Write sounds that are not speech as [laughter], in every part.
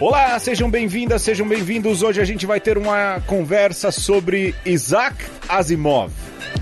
Olá, sejam bem-vindas, sejam bem-vindos. Hoje a gente vai ter uma conversa sobre Isaac Asimov,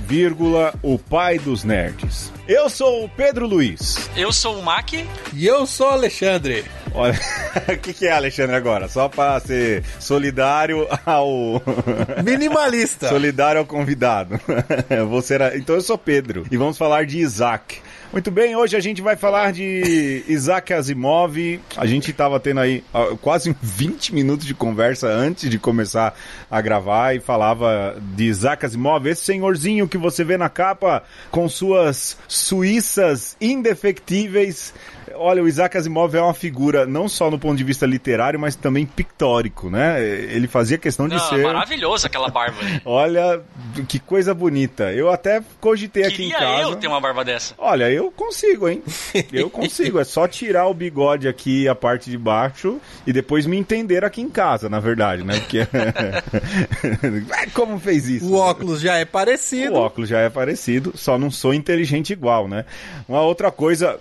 vírgula, o pai dos nerds. Eu sou o Pedro Luiz. Eu sou o Mac. E eu sou o Alexandre. Olha, [laughs] o que, que é Alexandre agora? Só para ser solidário ao. [laughs] Minimalista. solidário ao convidado. [laughs] Você era... Então eu sou Pedro. E vamos falar de Isaac. Muito bem, hoje a gente vai falar de Isaac Asimov. A gente estava tendo aí quase 20 minutos de conversa antes de começar a gravar e falava de Isaac Asimov, esse senhorzinho que você vê na capa com suas suíças indefectíveis. Olha, o Isaac Asimov é uma figura não só no ponto de vista literário, mas também pictórico, né? Ele fazia questão de Não, ser. Maravilhoso aquela barba. [laughs] Olha, que coisa bonita. Eu até cogitei aqui em Queria casa. eu ter uma barba dessa. Olha, eu consigo, hein? [laughs] Eu consigo. É só tirar o bigode aqui, a parte de baixo, e depois me entender aqui em casa, na verdade, né? Porque. [laughs] Como fez isso? O óculos já é parecido. O óculos já é parecido, só não sou inteligente igual, né? Uma outra coisa,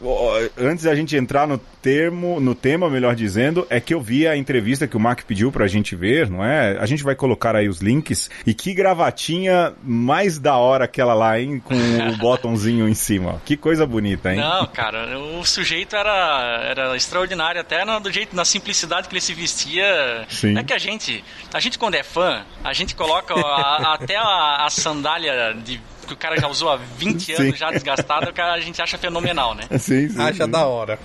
antes da gente entrar no termo, no tema, melhor dizendo, é que eu vi a entrevista que o Mark pediu pra gente ver, não é? A gente vai colocar aí os links. E que gravatinha mais da hora aquela lá, hein? Com o [laughs] botãozinho em cima. Que coisa bonita, hein? Não, cara, o sujeito era, era extraordinário, até no, do jeito, na simplicidade que ele se vestia. Sim. É que a gente, a gente quando é fã, a gente coloca a- até a, a sandália de que o cara já usou há 20 Sim. anos, já desgastada, o cara a gente acha fenomenal, né? [laughs] Sim, sim, Acha sim. da hora.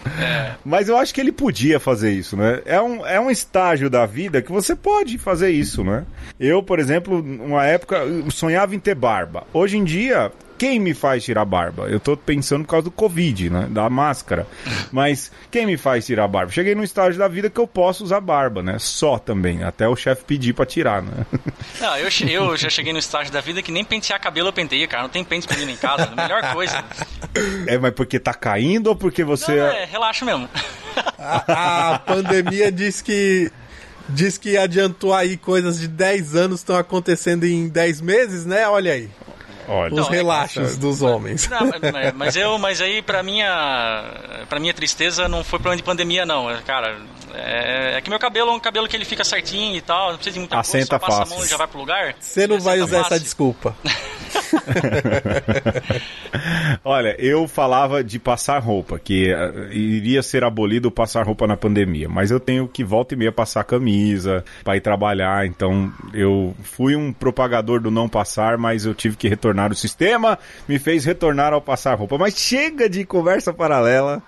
Mas eu acho que ele podia fazer isso, né? É um, é um estágio da vida que você pode fazer isso, né? Eu, por exemplo, uma época eu sonhava em ter barba. Hoje em dia, quem me faz tirar barba? Eu tô pensando por causa do Covid, né? Da máscara. Mas quem me faz tirar barba? Cheguei num estágio da vida que eu posso usar barba, né? Só também. Até o chefe pedir pra tirar, né? [laughs] Não, eu, che- eu já cheguei no estágio da vida que nem pentear cabelo eu penteio, cara. Não tem pente mim em casa. A melhor coisa. É, mas porque tá caindo ou porque você. Não, é, relaxa mesmo. [laughs] A, a pandemia diz que. Diz que adiantou aí coisas de 10 anos estão acontecendo em 10 meses, né? Olha aí. Olha. Os Não, é relaxos dos homens. Não, mas- eu, mas aí pra minha, pra minha tristeza não foi problema de pandemia não, É, cara. É, é que meu cabelo é um cabelo que ele fica certinho e tal, não precisa de muita Assenta coisa, só passa fácil. a mão e já vai pro lugar. Você não vai usar essa fácil. desculpa. [laughs] [laughs] Olha, eu falava de passar roupa, que eh, iria ser abolido passar roupa na pandemia, mas eu tenho que volta e meia passar camisa para ir trabalhar, então eu fui um propagador do não passar, mas eu tive que retornar o sistema, me fez retornar ao passar roupa. Mas chega de conversa paralela.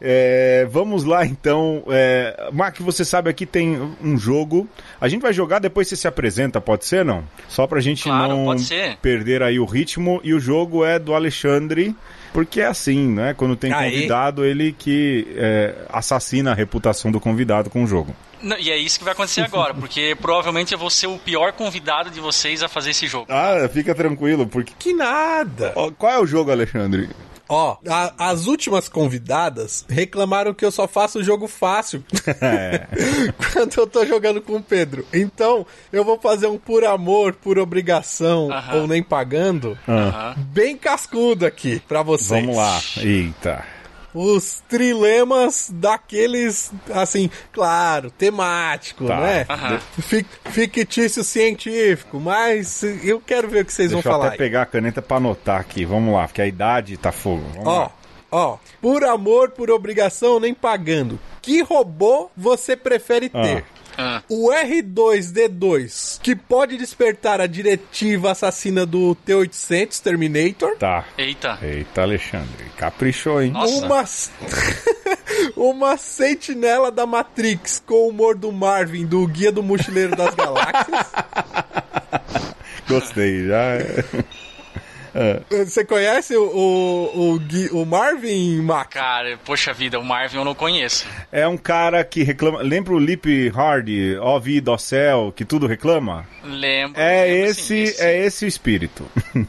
É, vamos lá então. É, Mark, você sabe aqui tem um jogo. A gente vai jogar depois você se apresenta, pode ser não? Só pra gente Claro, não perder aí o ritmo. E o jogo é do Alexandre, porque é assim, né? Quando tem Aí. convidado, ele que é, assassina a reputação do convidado com o jogo. Não, e é isso que vai acontecer agora, [laughs] porque provavelmente eu vou ser o pior convidado de vocês a fazer esse jogo. Ah, fica tranquilo, porque. Que nada. Qual é o jogo, Alexandre? Ó, a- as últimas convidadas reclamaram que eu só faço jogo fácil [laughs] [laughs] quando eu tô jogando com o Pedro. Então, eu vou fazer um por amor, por obrigação Aham. ou nem pagando, Ah, bem cascudo aqui pra vocês. vamos lá. Eita. Os trilemas daqueles, assim, claro, temático, Tá. né? Aham. Fic- Fictício científico, mas eu quero ver o que vocês Deixa vão eu falar. até aí. pegar a caneta pra anotar aqui. Vamos lá, porque a idade tá fogo. Vamos Ó, lá. ó, por amor, por obrigação, nem pagando. Que robô você prefere ter? Ah, O R2D2, que pode despertar a diretiva assassina do T-800 Terminator. Tá. eita. Eita, Alexandre. Caprichou, hein? Nossa. Uma... [laughs] uma sentinela da Matrix com o humor do Marvin, do Guia do Mochileiro das Galáxias. [laughs] Gostei, já. [laughs] é. Você conhece o, o, o, Gui- o Marvin, Mac? Cara, poxa vida, o Marvin eu não conheço. É um cara que reclama. Lembra o Lip Hardy, Ovi Docel, que tudo reclama? Lembro. É lembro, esse, sim, esse. é esse o espírito. [laughs]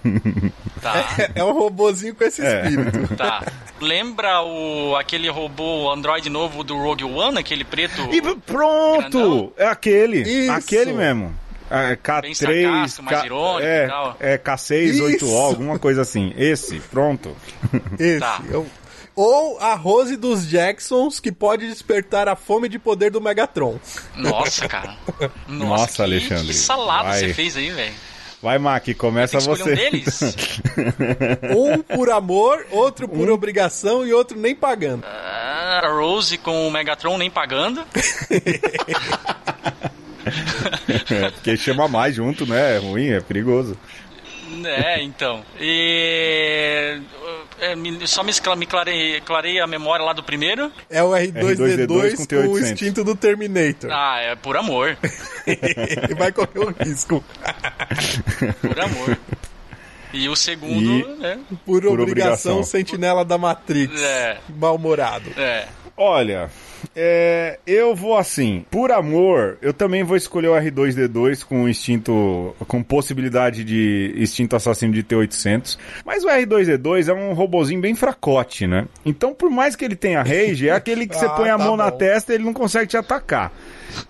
Tá, É um robozinho com esse É. espírito. [laughs] tá. Lembra o, aquele robô Android novo do Rogue One, aquele preto? E pronto! Grandão? É aquele. Isso. Aquele mesmo. É, Bem K3, sarcástico, mais K- é, e tal. é K6, Isso. 8O, alguma coisa assim. Esse, pronto. [laughs] Esse. Tá. Eu, Ou a Rose dos Jacksons, que pode despertar a fome de poder do Megatron. Nossa, cara. [laughs] Nossa, Nossa, que, Alexandre. Que salada Vai. você fez aí, velho. Vai, Mac, começa Tem que escolher você. um deles? [laughs] Um por amor, outro por obrigação e outro nem pagando. Ah, a Rose com o Megatron nem pagando. É, porque chama mais junto, né? É ruim, é perigoso. É, então. E. é, me- só me, me clarei, clarei a memória lá do primeiro. É o R2D2 R2D2 com, com o T800. instinto do Terminator. Ah, é por amor. [laughs] e vai correr o risco. Por amor. E o segundo, E- né? Por, Por obrigação, obrigação. sentinela da Matrix. É. Mal-humorado. É. Olha, é, eu vou assim, por amor, eu também vou escolher o R2D2 com instinto, com possibilidade de instinto assassino de T800. Mas o R2D2 é um robozinho bem fracote, né? Então, por mais que ele tenha rage, é aquele que você [laughs] Ah, põe a tá mão na bom. testa e ele não consegue te atacar.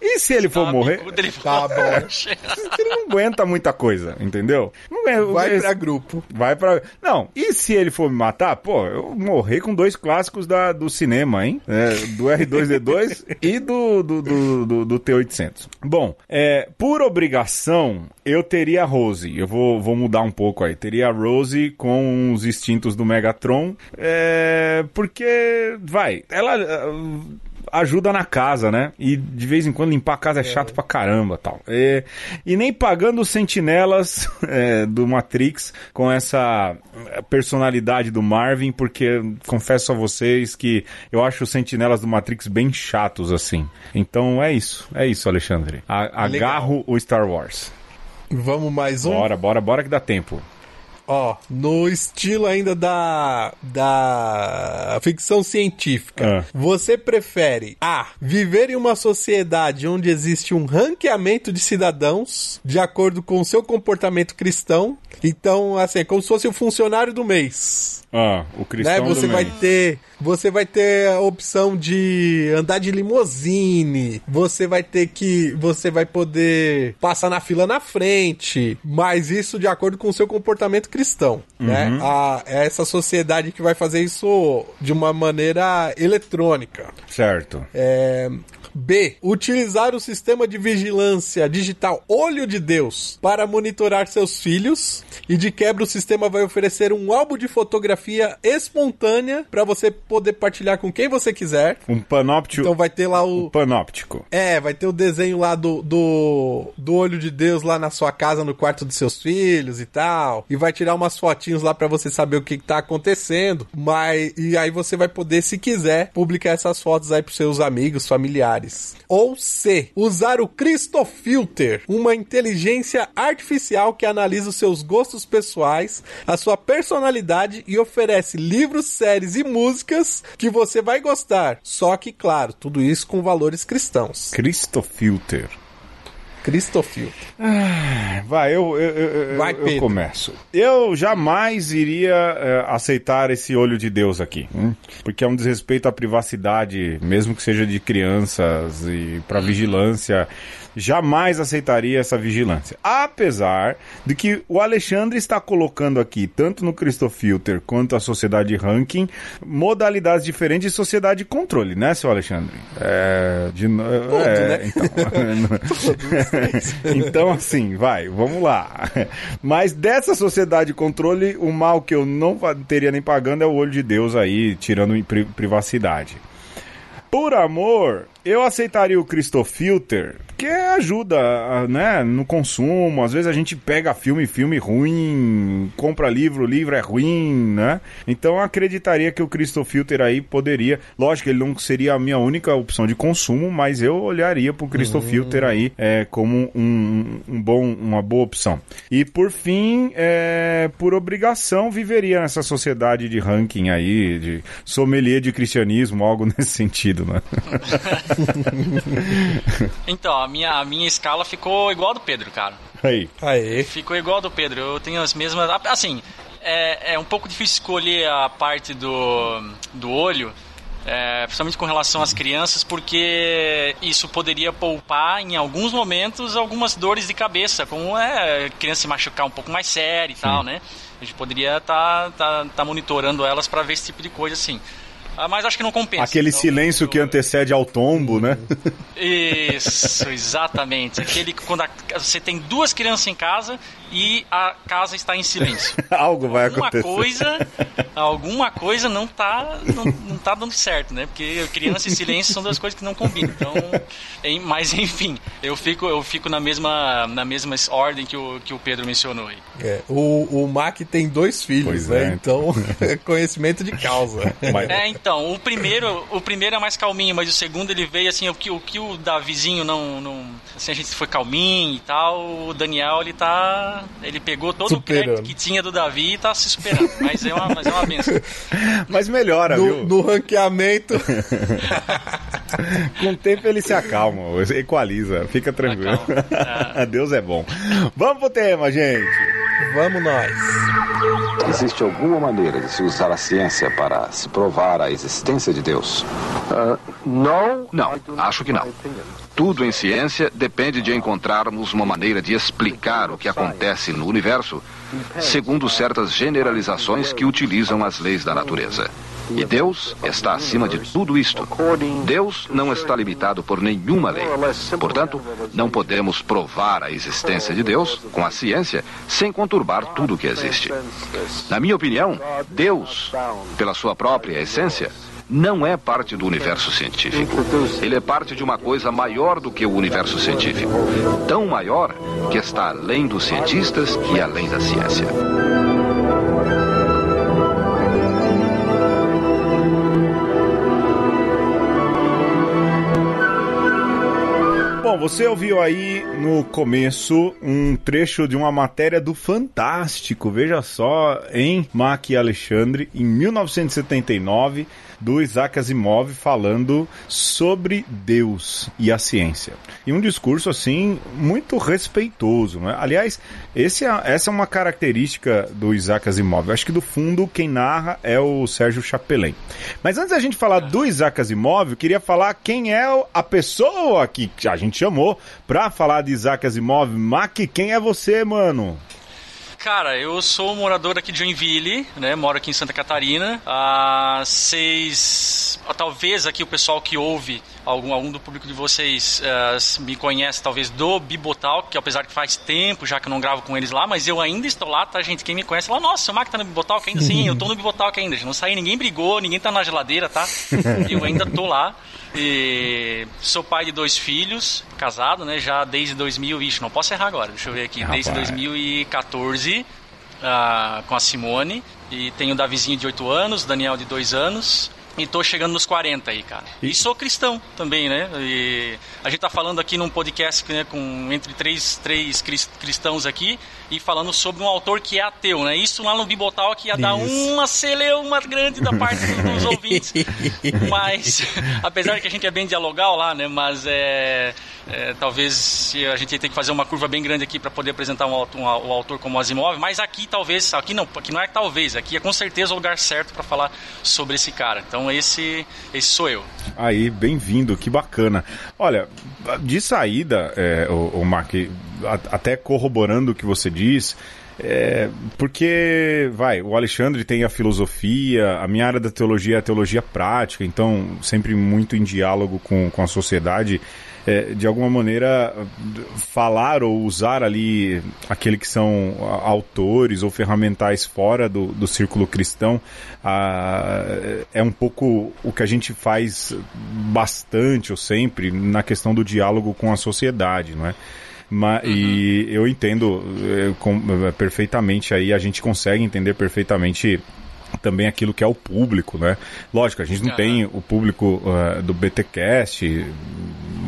E se ele for Tá morrer, ele Tá bom. [laughs] ele não aguenta muita coisa, entendeu? Não aguenta- Vai pra grupo. Vai pra. Não, e se ele for me matar, pô, eu morri com dois clássicos da, do cinema, hein? É, do R2D2 [laughs] e do, do, do, do- do T800. Bom, é, por obrigação, eu teria a Rose. Eu vou, vou mudar um pouco aí. Teria a Rose com os instintos do Megatron. É, porque, vai, ela. Ajuda na casa, né? E de vez em quando limpar a casa é chato pra caramba tal. É, e nem pagando os sentinelas [laughs] é, do Matrix com essa personalidade do Marvin, porque confesso a vocês que eu acho os sentinelas do Matrix bem chatos assim. Então é isso, é isso, Alexandre. A- agarro o Star Wars. Vamos mais um? Bora, bora, bora que dá tempo. Ó, no estilo ainda da, da ficção científica, Ah. você prefere A. Viver em uma sociedade onde existe um ranqueamento de cidadãos de acordo com o seu comportamento cristão. Então, assim, é como se fosse o funcionário do mês. Ah, o Né? cristão Você do vai mês. ter, você vai ter a opção de andar de limusine. Você vai ter que, você vai poder passar na fila na frente, mas isso de acordo com o seu comportamento cristão, né? A, é essa sociedade que vai fazer isso de uma maneira eletrônica. Certo. É, B. Utilizar o sistema de vigilância digital Olho de Deus para monitorar seus filhos. E de quebra, o sistema vai oferecer um álbum de fotografia espontânea para você poder partilhar com quem você quiser. Um panóptico. Então vai ter lá o. Panóptico. É, vai ter o desenho lá do, do, do olho de Deus lá na sua casa, no quarto dos seus filhos e tal. E vai tirar umas fotinhos lá pra você saber o que, que tá acontecendo. Mas, e aí você vai poder, se quiser, publicar essas fotos aí pros seus amigos, familiares. Ou C, usar o Cristofilter, uma inteligência artificial que analisa os seus gostos pessoais, a sua personalidade e oferece livros, séries e músicas que você vai gostar. Só que, claro, tudo isso com valores cristãos. Cristofilter. Vai, eu, eu, eu, Vai, eu- começo. Eu jamais iria eh, aceitar esse olho de Deus aqui, hum? porque é um desrespeito à privacidade, mesmo que seja de crianças e para vigilância. Jamais aceitaria essa vigilância. Apesar de que o Alexandre está colocando aqui, tanto no Cristofilter quanto a sociedade ranking, modalidades diferentes de sociedade de controle, né, seu Alexandre? É, de, no- é, né? então, [laughs] então, assim, vai, vamos lá. Mas dessa sociedade de controle, o mal que eu não teria nem pagando é o olho de Deus aí, tirando privacidade. Por amor, eu aceitaria o Cristofilter, porque ajuda, né, no consumo. Às vezes a gente pega filme, filme ruim, compra livro, livro é ruim, né? Então eu acreditaria que o Cristofilter aí poderia. Lógico ele não seria a minha única opção de consumo, mas eu olharia pro Cristofilter aí é, como um, um bom, uma boa opção. E por fim, é, por obrigação, viveria nessa sociedade de ranking aí, de sommelier de cristianismo, algo [laughs] nesse sentido, né? [laughs] Então, a minha, a minha escala ficou igual a do Pedro, cara. Aí. Aê. Ficou igual a do Pedro. Eu tenho as mesmas. Assim, é, é um pouco difícil escolher a parte do, do olho. é, principalmente com relação às crianças, porque isso poderia poupar em alguns momentos algumas dores de cabeça, como é criança se machucar um pouco mais sério e tal, né? A gente poderia estar tá, tá, tá monitorando elas para ver esse tipo de coisa assim. Ah, mas acho que não compensa. Aquele então, silêncio eu... que antecede ao tombo, né? Isso, exatamente. Aquele quando a, você tem duas crianças em casa e a casa está em silêncio. [laughs] Algo vai alguma acontecer. Coisa, alguma coisa não está não, não tá dando certo, né? Porque criança e silêncio são duas coisas que não combinam. Então, em, mas enfim, eu fico, eu fico na mesma, na mesma ordem que o, que o Pedro mencionou aí. É, o, o Mac tem dois filhos, pois né? É. Então, [laughs] é conhecimento de causa. É, então, o primeiro, o primeiro é mais calminho, mas o segundo ele veio assim, o que o, que o Davizinho não, não. Assim, a gente foi calminho e tal, o Daniel ele tá. Ele pegou todo superando. o crédito que tinha do Davi e tá se superando. Mas é uma, mas é uma benção. [laughs] Mas melhora, no, viu? No ranqueamento. [laughs] Com o tempo ele se acalma, equaliza, fica tranquilo. Acalma. [laughs] Deus é bom. Vamos pro tema, gente. Vamos nós. Existe alguma maneira de se usar a ciência para se provar a existência de Deus? Não. Não, acho que não. Tudo em ciência depende de encontrarmos uma maneira de explicar o que acontece no universo segundo certas generalizações que utilizam as leis da natureza. E Deus está acima de tudo isto. Deus não está limitado por nenhuma lei. Portanto, não podemos provar a existência de Deus com a ciência sem conturbar tudo o que existe. Na minha opinião, Deus, pela sua própria essência, não é parte do universo científico. Ele é parte de uma coisa maior do que o universo científico. Tão maior que está além dos cientistas e além da ciência. Bom, você ouviu aí no começo um trecho de uma matéria do Fantástico, veja só, em Mac e Alexandre, em 1979 do Isaac Asimov falando sobre Deus e a ciência. E um discurso assim muito respeitoso, né? Aliás, esse é, essa é uma característica do Isaac Asimov. Acho que do fundo quem narra é o Sérgio Chapelain. Mas antes da gente falar do Isaac Asimov, eu queria falar quem é a pessoa que a gente chamou para falar de Isaac Asimov. Mac, quem é você, mano? Cara, eu sou morador aqui de Joinville, né? Moro aqui em Santa Catarina. Ah, vocês. Talvez aqui o pessoal que ouve, algum, algum do público de vocês uh, me conhece talvez do Bibotal, que apesar que faz tempo já que eu não gravo com eles lá, mas eu ainda estou lá, tá, gente? Quem me conhece lá, nossa, o Marco tá no Bibotal ainda? Sim, eu tô no Bibotal ainda. Não saí, ninguém brigou, ninguém tá na geladeira, tá? [laughs] Eu ainda tô lá. E sou pai de dois filhos, casado, né? Já desde 2000, ixi, não posso errar agora, deixa eu ver aqui. Desde 2014, uh, com a Simone. E tenho o Davizinho de 8 anos, Daniel de 2 anos. E tô chegando nos 40 aí, cara. E, e sou cristão também, né? E a gente tá falando aqui num podcast né, com entre três, três cristãos aqui e falando sobre um autor que é ateu, né? Isso lá no Bibotal que ia dar uma celeuma grande da parte dos [laughs] ouvintes. Mas, [laughs] apesar de que a gente é bem dialogal lá, né? Mas é é, talvez a gente tenha que fazer uma curva bem grande aqui para poder apresentar um, um, um, autor como Asimov, mas aqui talvez, aqui não, aqui não é talvez, aqui é com certeza o lugar certo para falar sobre esse cara. Então esse, esse sou eu. Aí, bem-vindo, que bacana. Olha, de saída, é, o, o Mark, até corroborando o que você diz, é, porque, vai, o Alexandre tem a filosofia, a minha área da teologia é a teologia prática, então sempre muito em diálogo com, com a sociedade é, de alguma maneira, falar ou usar ali aquele que são autores ou ferramentais fora do, do círculo cristão é um pouco o que a gente faz bastante ou sempre na questão do diálogo com a sociedade, não é? Mas, uhum. E eu entendo eu, com, perfeitamente aí, a gente consegue entender perfeitamente também aquilo que é o público, né? Lógico, a gente não uhum. tem o público uh, do BTcast,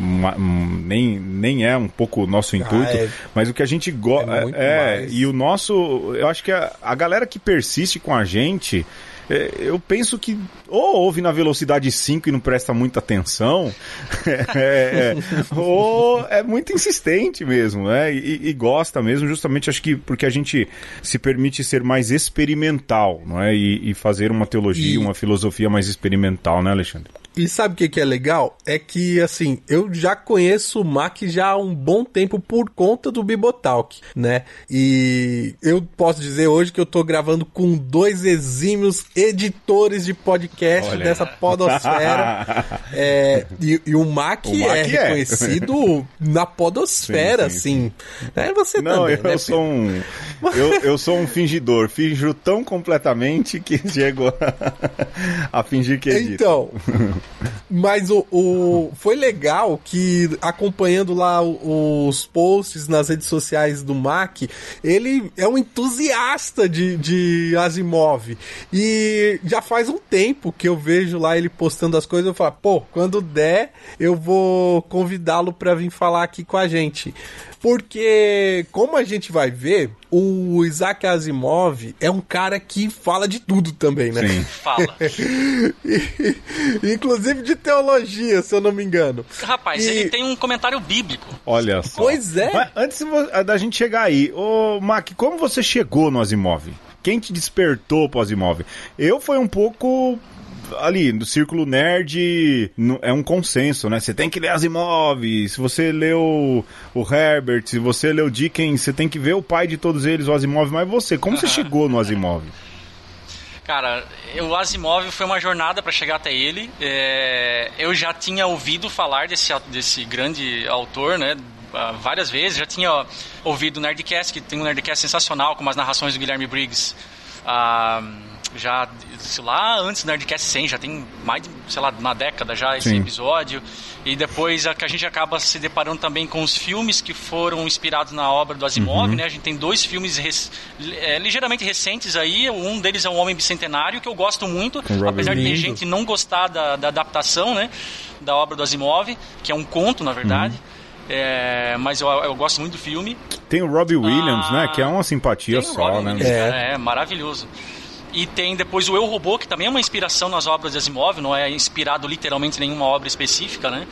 uma, nem, nem é um pouco o nosso intuito, ah, é, mas o que a gente gosta. É, é e o nosso. Eu acho que a, a galera que persiste com a gente é, eu penso que ou ouve na velocidade 5 e não presta muita atenção, [laughs] é, é, ou é muito insistente mesmo, né? E, e, gosta mesmo, justamente acho que porque a gente se permite ser mais experimental, não é? E, e fazer uma teologia, e... uma filosofia mais experimental, né, Alexandre? E sabe o que, que é legal? É que, assim, eu já conheço o Mac já há um bom tempo por conta do Bibotalk, né? E eu posso dizer hoje que eu tô gravando com dois exímios editores de podcast Olha. dessa podosfera. [laughs] é, e, e o Mac, O Mac é é. reconhecido na podosfera, Sim, assim. É você Não, também, eu né, sou um. Eu, eu sou um fingidor. Finjo tão completamente que chego a, [laughs] a fingir que edito. Então, mas o, o- foi legal que acompanhando lá os posts nas redes sociais do Mac, ele é um entusiasta de, de Asimov. E já faz um tempo que eu vejo lá ele postando as coisas, eu falo, pô, quando der, eu vou convidá-lo para vir falar aqui com a gente. Porque, como a gente vai ver, o Isaac Asimov é um cara que fala de tudo também, né? Sim. Fala. [laughs] Inclusive de teologia, se eu não me engano. Rapaz, E- ele tem um comentário bíblico. Olha só. Pois é. Mas antes da gente chegar aí, ô Mac, como você chegou no Asimov? Quem te despertou pro Asimov? Eu fui um pouco ali, no círculo nerd, é um consenso, né? Você tem que ler Asimov, se você leu o Herbert, se você leu Dickens, você tem que ver o pai de todos eles, o Asimov, mas você, como você chegou no Asimov? Cara, o Asimov foi uma jornada para chegar até ele. É, eu já tinha ouvido falar desse, desse grande autor, né? Várias vezes, já tinha ouvido o Nerdcast, que tem um Nerdcast sensacional, com as narrações do Guilherme Briggs. Ah, já, sei lá, antes do Nerdcast 100, já tem mais de, sei lá, uma década já esse Sim. episódio. E depois a, que a gente acaba se deparando também com os filmes que foram inspirados na obra do Asimov, Uhum. né? A gente tem dois filmes rec- é, ligeiramente recentes aí. Um deles é O Homem Bicentenário, que eu gosto muito, Com apesar de ter gente não gostar da, da adaptação, né? Da obra do Asimov, que é um conto, na verdade. Uhum. É, mas eu, eu gosto muito do filme. Tem o Robbie Williams, Ah, né? Que é uma simpatia só, Robin né? Williams, É. cara, é maravilhoso. E tem depois o Eu Robô, que também é uma inspiração nas obras de Asimov, não é inspirado literalmente em nenhuma obra específica, né?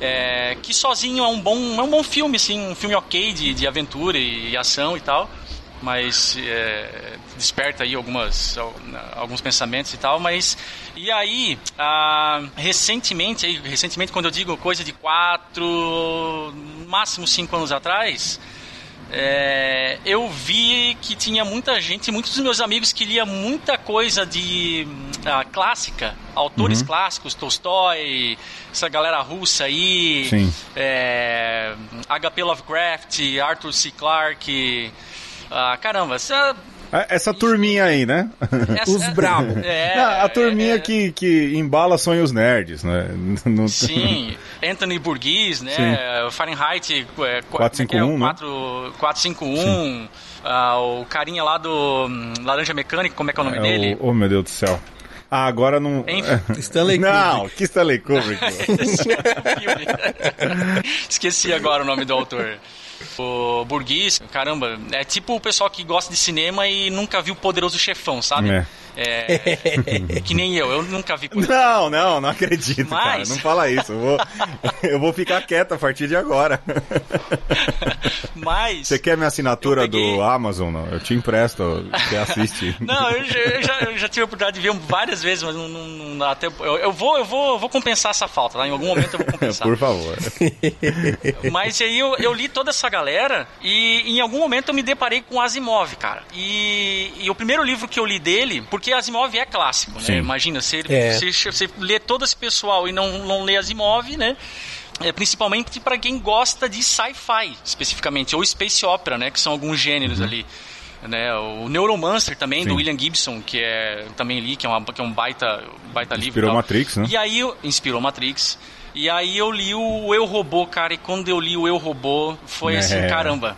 É, que sozinho é um bom, é um bom filme, assim, um filme ok de, de aventura e, e ação e tal, mas é, desperta aí algumas, al- alguns pensamentos e tal, mas e aí ah, recentemente, recentemente quando eu digo coisa de quatro, máximo cinco anos atrás, é, eu vi que tinha muita gente, muitos dos meus amigos que lia muita coisa de hum, ah, clássica, autores Uhum. clássicos, Tolstói, essa galera russa aí, é, HP Lovecraft, Arthur C. Clarke, ah, caramba, essa, Essa turminha aí, né? essa- Os brabo. [laughs] É, Ah, a turminha é, que, que embala sonhos nerds, né? [laughs] No- Sim, Anthony Burgess, né? Sim. Fahrenheit é, 451, né? 4, 451. ah, o carinha lá do hum, Laranja Mecânica, como é que é o nome É dele? o- oh, meu Deus do céu. Ah, agora não. Enfim. [laughs] Stanley Não, que Stanley Kubrick. Esqueci agora o nome do autor. O Burguês, caramba, é tipo o pessoal que gosta de cinema e nunca viu Poderoso Chefão, sabe? É. É, [laughs] que nem eu, eu nunca vi Não, não, não acredito, cara. Mas- Não fala isso. Eu vou, [laughs] eu vou ficar quieto a partir de agora. [laughs] Mas. Você quer minha assinatura peguei- do Amazon? Não? Eu te empresto, você assiste. Não, eu já, eu já- eu já tive a oportunidade de ver várias vezes, mas não, não- até. Eu, eu vou, eu vou, eu vou compensar essa falta, tá? Em algum momento eu vou compensar. Por favor. Mas aí eu, eu li toda essa galera e em algum momento eu me deparei com Asimov, cara. E, e o primeiro livro que eu li dele, porque Asimov é clássico, né? Sim. Imagina, você, É. você, você lê todo esse pessoal e não, não lê Asimov, né? É, principalmente para quem gosta de sci-fi, especificamente, ou space opera, né? Que são alguns gêneros ali. Né, o Neuromancer também, Uhum. Sim. do William Gibson, que é também li, que é, uma, que é um baita, baita livro. e Inspirou. Matrix, né? E aí eu, inspirou Matrix. E aí eu li o Eu Robô, cara, e quando eu li o Eu Robô, foi É. assim, caramba.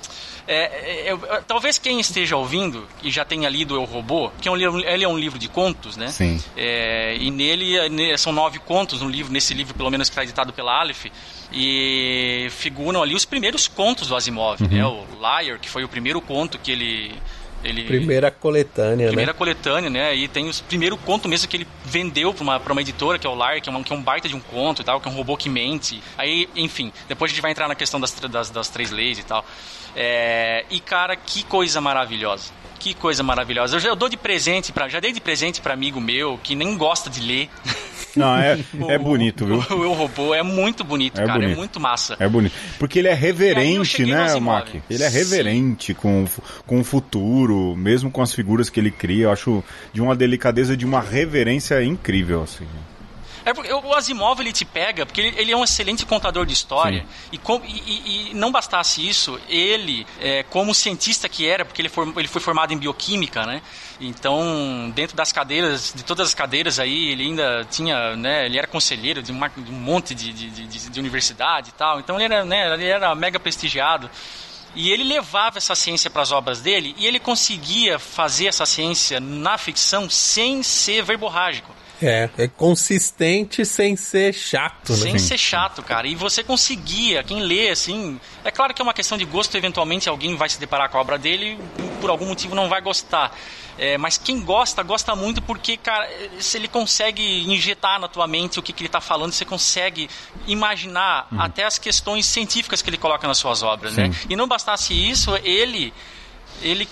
É, é, eu- talvez quem esteja ouvindo e já tenha lido Eu Robô, que é um, livro- ele é um livro de contos, né? Sim. É, e nele é, ne- são nove contos no livro, nesse livro pelo menos que está editado pela Aleph, e figuram ali os primeiros contos do Asimov, Uhum. né? O Liar, que foi o primeiro conto que ele ele Primeira coletânea, primeira né? coletânea, né? E tem os primeiro conto mesmo que ele vendeu pra uma, pra uma editora, que é o Lar, que é, uma, que é um baita de um conto e tal, que é um robô que mente. Aí, enfim, depois a gente vai entrar na questão das, das, das três leis e tal. É, e, cara, que coisa maravilhosa. Que coisa maravilhosa. Eu já eu dou de presente para já dei de presente para amigo meu que nem gosta de ler. [laughs] Não, é, [laughs] é bonito, viu? [laughs] O, o Eu Robô é muito bonito, É cara. bonito. É muito massa. É bonito. Porque ele é reverente, né. Mac? Ele é Sim. reverente com, com o futuro, mesmo com as figuras que ele cria. Eu acho de uma delicadeza, de uma reverência incrível, assim. É porque o Asimov ele te pega, porque ele, ele é um excelente contador de história. E, com- e- e- não bastasse isso, ele, é, como cientista que era, porque ele, for- ele foi formado em bioquímica, né? Então, dentro das cadeiras, de todas as cadeiras aí, ele ainda tinha, né? Ele era conselheiro de, uma- de um monte de, de, de- de universidade e tal. Então, ele era, né, ele era mega prestigiado. E ele levava essa ciência para as obras dele e ele conseguia fazer essa ciência na ficção sem ser verborrágico. É, é consistente sem ser chato, né? Sem ser chato, cara. E você conseguia, quem lê, assim. É claro que é uma questão de gosto, eventualmente alguém vai se deparar com a obra dele e por algum motivo não vai gostar. É, mas quem gosta, gosta muito porque, cara, se ele consegue injetar na tua mente o que, que ele tá falando, você consegue imaginar até as questões científicas que ele coloca nas suas obras, né? E não bastasse isso, ele. ele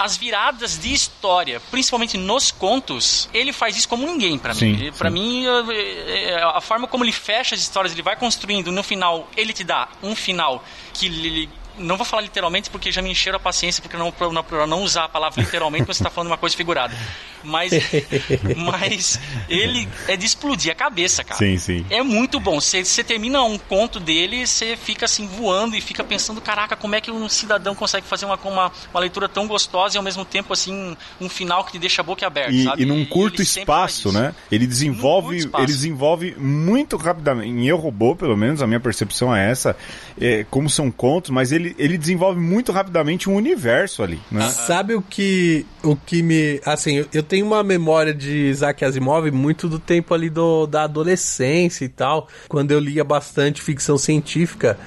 as viradas de história, principalmente nos contos, ele faz isso como ninguém pra Sim, mim. Para mim, é, é, a forma como ele fecha as histórias, ele vai construindo, no final, ele te dá um final que ele. Não vou falar literalmente porque já me encheram a paciência porque não, pra, não, usar a palavra literalmente quando você está falando uma coisa figurada. Mas, [laughs] mas ele é de explodir a cabeça, cara. Sim, sim. É muito bom. Você termina um conto dele, você fica assim voando e fica pensando, caraca, como é que um cidadão consegue fazer uma, uma, uma leitura tão gostosa e ao mesmo tempo assim um final que te deixa a boca aberta, E, sabe? e num curto sempre faz espaço, né? Ele desenvolve, curto ele desenvolve muito rapidamente. Em Eu Robô, pelo menos, a minha percepção é essa. É, como são contos, mas ele, ele desenvolve muito rapidamente um universo ali, né? Sabe o que o que me, assim, eu- tenho uma memória de Isaac Asimov muito do tempo ali do, da adolescência e tal, quando eu lia bastante ficção científica.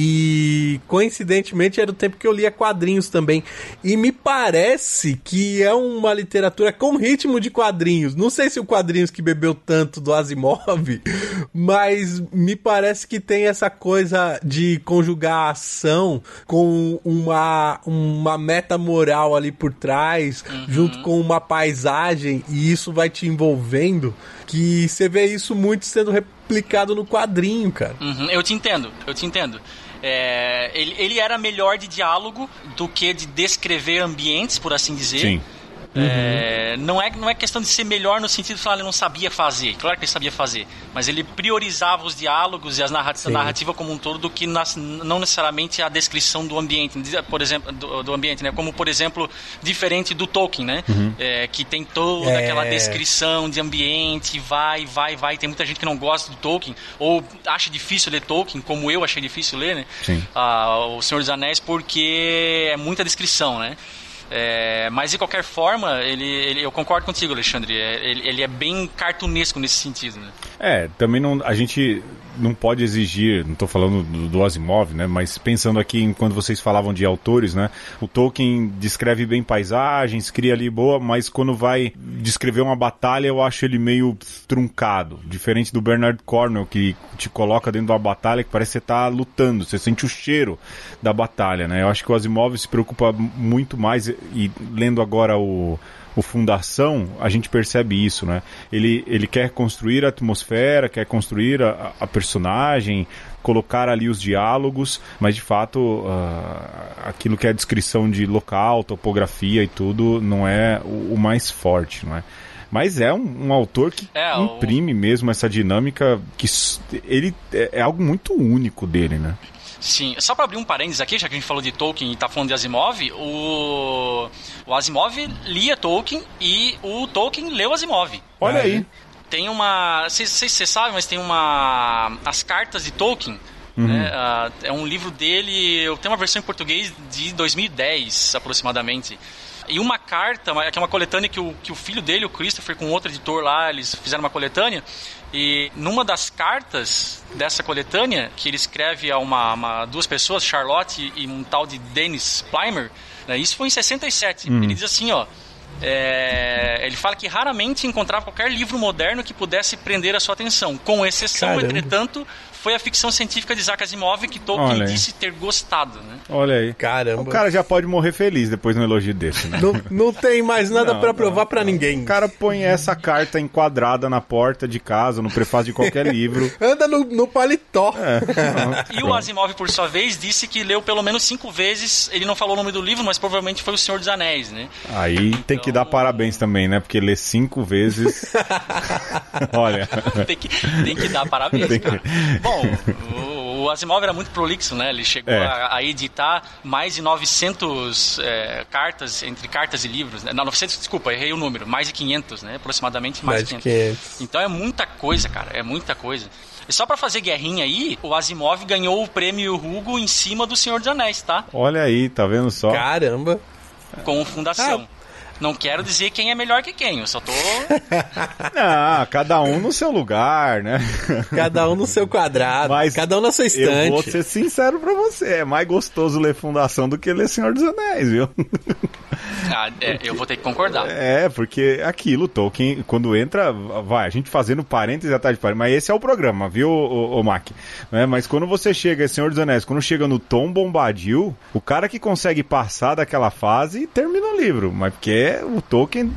E coincidentemente era o tempo que eu lia quadrinhos também. E me parece que é uma literatura com ritmo de quadrinhos. Não sei se o quadrinhos que bebeu tanto do Asimov, [laughs] mas me parece que tem essa coisa de conjugar a ação com uma, uma meta moral ali por trás, junto com uma paisagem, e isso vai te envolvendo. Que você vê isso muito sendo replicado no quadrinho, cara. Uhum, eu te entendo, eu te entendo. É, ele, ele era melhor de diálogo do que de descrever ambientes, por assim dizer. Sim. É, não, é, não é questão de ser melhor no sentido de falar ele não sabia fazer. Claro que ele sabia fazer. Mas ele priorizava os diálogos e as narrat a narrativa como um todo do que nas- não necessariamente a descrição do ambiente. Por exemplo, do, do ambiente, né? Como, por exemplo, diferente do Tolkien, né? É, que tem toda É. aquela descrição de ambiente, vai, vai, vai. Tem muita gente que não gosta do Tolkien, ou acha difícil ler Tolkien, como eu achei difícil ler, né? Ah, o Senhor dos Anéis, porque é muita descrição, né? É, mas de qualquer forma, ele, ele- eu concordo contigo, Alexandre. é, Ele, ele é bem cartunesco nesse sentido, né? É, também não, a gente não pode exigir, não estou falando do, do Asimov, né? Mas pensando aqui em quando vocês falavam de autores, né? O Tolkien descreve bem paisagens, cria ali boa, mas quando vai descrever uma batalha, eu acho ele meio truncado. Diferente do Bernard Cornwell, que te coloca dentro de uma batalha que parece que você tá lutando, você sente o cheiro da batalha, né? Eu acho que o Asimov se preocupa muito mais, e lendo agora o o Fundação, a gente percebe isso, né? Ele, ele quer construir a atmosfera, quer construir a, a personagem, colocar ali os diálogos, mas de fato ah, aquilo que é a descrição de local, topografia e tudo não é o, o mais forte, não é? Mas é um, um autor que É, o- imprime mesmo essa dinâmica que ele é, é algo muito único dele, né? Sim, só para abrir um parênteses aqui, já que a gente falou de Tolkien e tá falando de Asimov, o, o Asimov lia Tolkien e o Tolkien leu Asimov. Olha aí. Tem uma. Não sei se você sabe, mas tem uma. As cartas de Tolkien. né? Ah, é um livro dele. Eu tenho uma versão em português de 2010, aproximadamente. E uma carta, que é uma coletânea que o, que o filho dele, o Christopher, com outro editor lá, eles fizeram uma coletânea. E numa das cartas dessa coletânea, que ele escreve a uma, uma- duas pessoas, Charlotte e um tal de Dennis Plimer, né? isso foi em 67. Ele diz assim, ó. é, ele fala que raramente encontrava qualquer livro moderno que pudesse prender a sua atenção, com exceção, Caramba. entretanto, foi a ficção científica de Isaac Asimov que Tolkien disse ter gostado, né? Olha aí. Caramba. O cara já pode morrer feliz depois de um elogio desse, né? Não, não tem mais nada não, provar pra ninguém. O cara põe essa carta enquadrada na porta de casa, no prefácio de qualquer [laughs] livro. Anda no, no paletó. É, [laughs] E o. Asimov, por sua vez, disse que leu pelo menos cinco vezes. Ele não falou o nome do livro, mas provavelmente foi O Senhor dos Anéis, né? Aí tem que dar parabéns também, né? Porque ler cinco vezes. [laughs] Olha. tem, que, tem que dar parabéns, Tem que- cara. Bom, [laughs] o, o Asimov era muito prolixo, né? Ele chegou É. a, a editar mais de 900 é, cartas, entre cartas e livros. Né? Não, 900, desculpa, errei o número. Mais de 500, né? Aproximadamente mais, Mais de de 500. 500. Então é muita coisa, cara. É muita coisa. E só pra fazer guerrinha aí, o Asimov ganhou o prêmio Hugo em cima do Senhor dos Anéis, tá? Olha aí, tá vendo só? Caramba. Com fundação. Não quero dizer quem é melhor que quem, eu só tô. [laughs] Ah, cada um no seu lugar, né? Cada um no seu quadrado. Mas cada um na sua Eu estante. vou ser sincero pra você, é mais gostoso ler Fundação do que ler Senhor dos Anéis, viu? Ah, é, eu vou ter que concordar. É, porque aquilo, Tolkien, quando entra, vai, a gente fazendo parênteses atrás de parênteses, mas esse é o programa, viu, o, Mac? Né? Mas quando você chega, Senhor dos Anéis, quando chega no Tom Bombadil, o cara que consegue passar daquela fase termina o livro, mas porque o Tolkien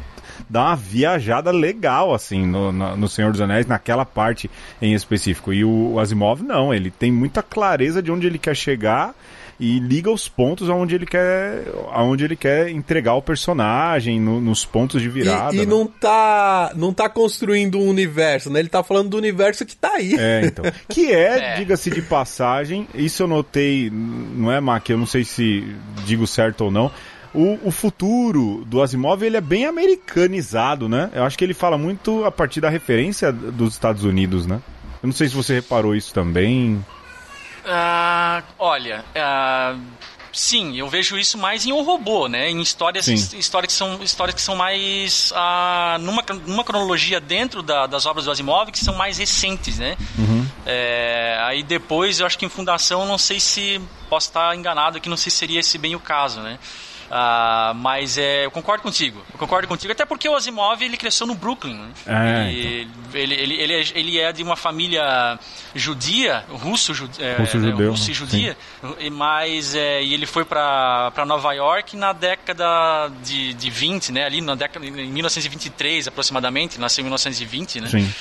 dá uma viajada legal, assim, no, no Senhor dos Anéis, naquela parte em específico. E o Asimov, não, ele tem muita clareza de onde ele quer chegar e liga os pontos aonde ele quer, aonde ele quer entregar o personagem, no- nos pontos de virada. E, e né? não tá não tá construindo um universo, né? Ele tá falando do universo que tá aí. É, então. [laughs] Que é, É. diga-se de passagem, isso eu notei, não é, Mac? Eu não sei se digo certo ou não. O, o futuro do Asimov ele é bem americanizado, né? Eu acho que ele fala muito a partir da referência dos Estados Unidos, né? Eu não sei se você reparou isso também. Ah, olha, ah, sim, eu vejo isso mais em um robô, né? Em histórias, Sim. histórias que são histórias que são mais ah, numa, numa cronologia dentro da- das obras do Asimov que são mais recentes, né? É, aí depois eu acho que em Fundação não sei se posso estar enganado aqui, não sei se seria esse bem o caso, né? Ah, mas é, eu concordo contigo. Eu concordo contigo, até porque o Asimov ele cresceu no Brooklyn. Né? É, ele, ele, ele, ele, é, ele é de uma família judia, russo, ju, é, Russo-judeu, é, russo né? e judia, mas é, e ele foi para Nova York na década de, de 20, né? Ali na década em 1923 aproximadamente, nasceu em 1920, né? Sim.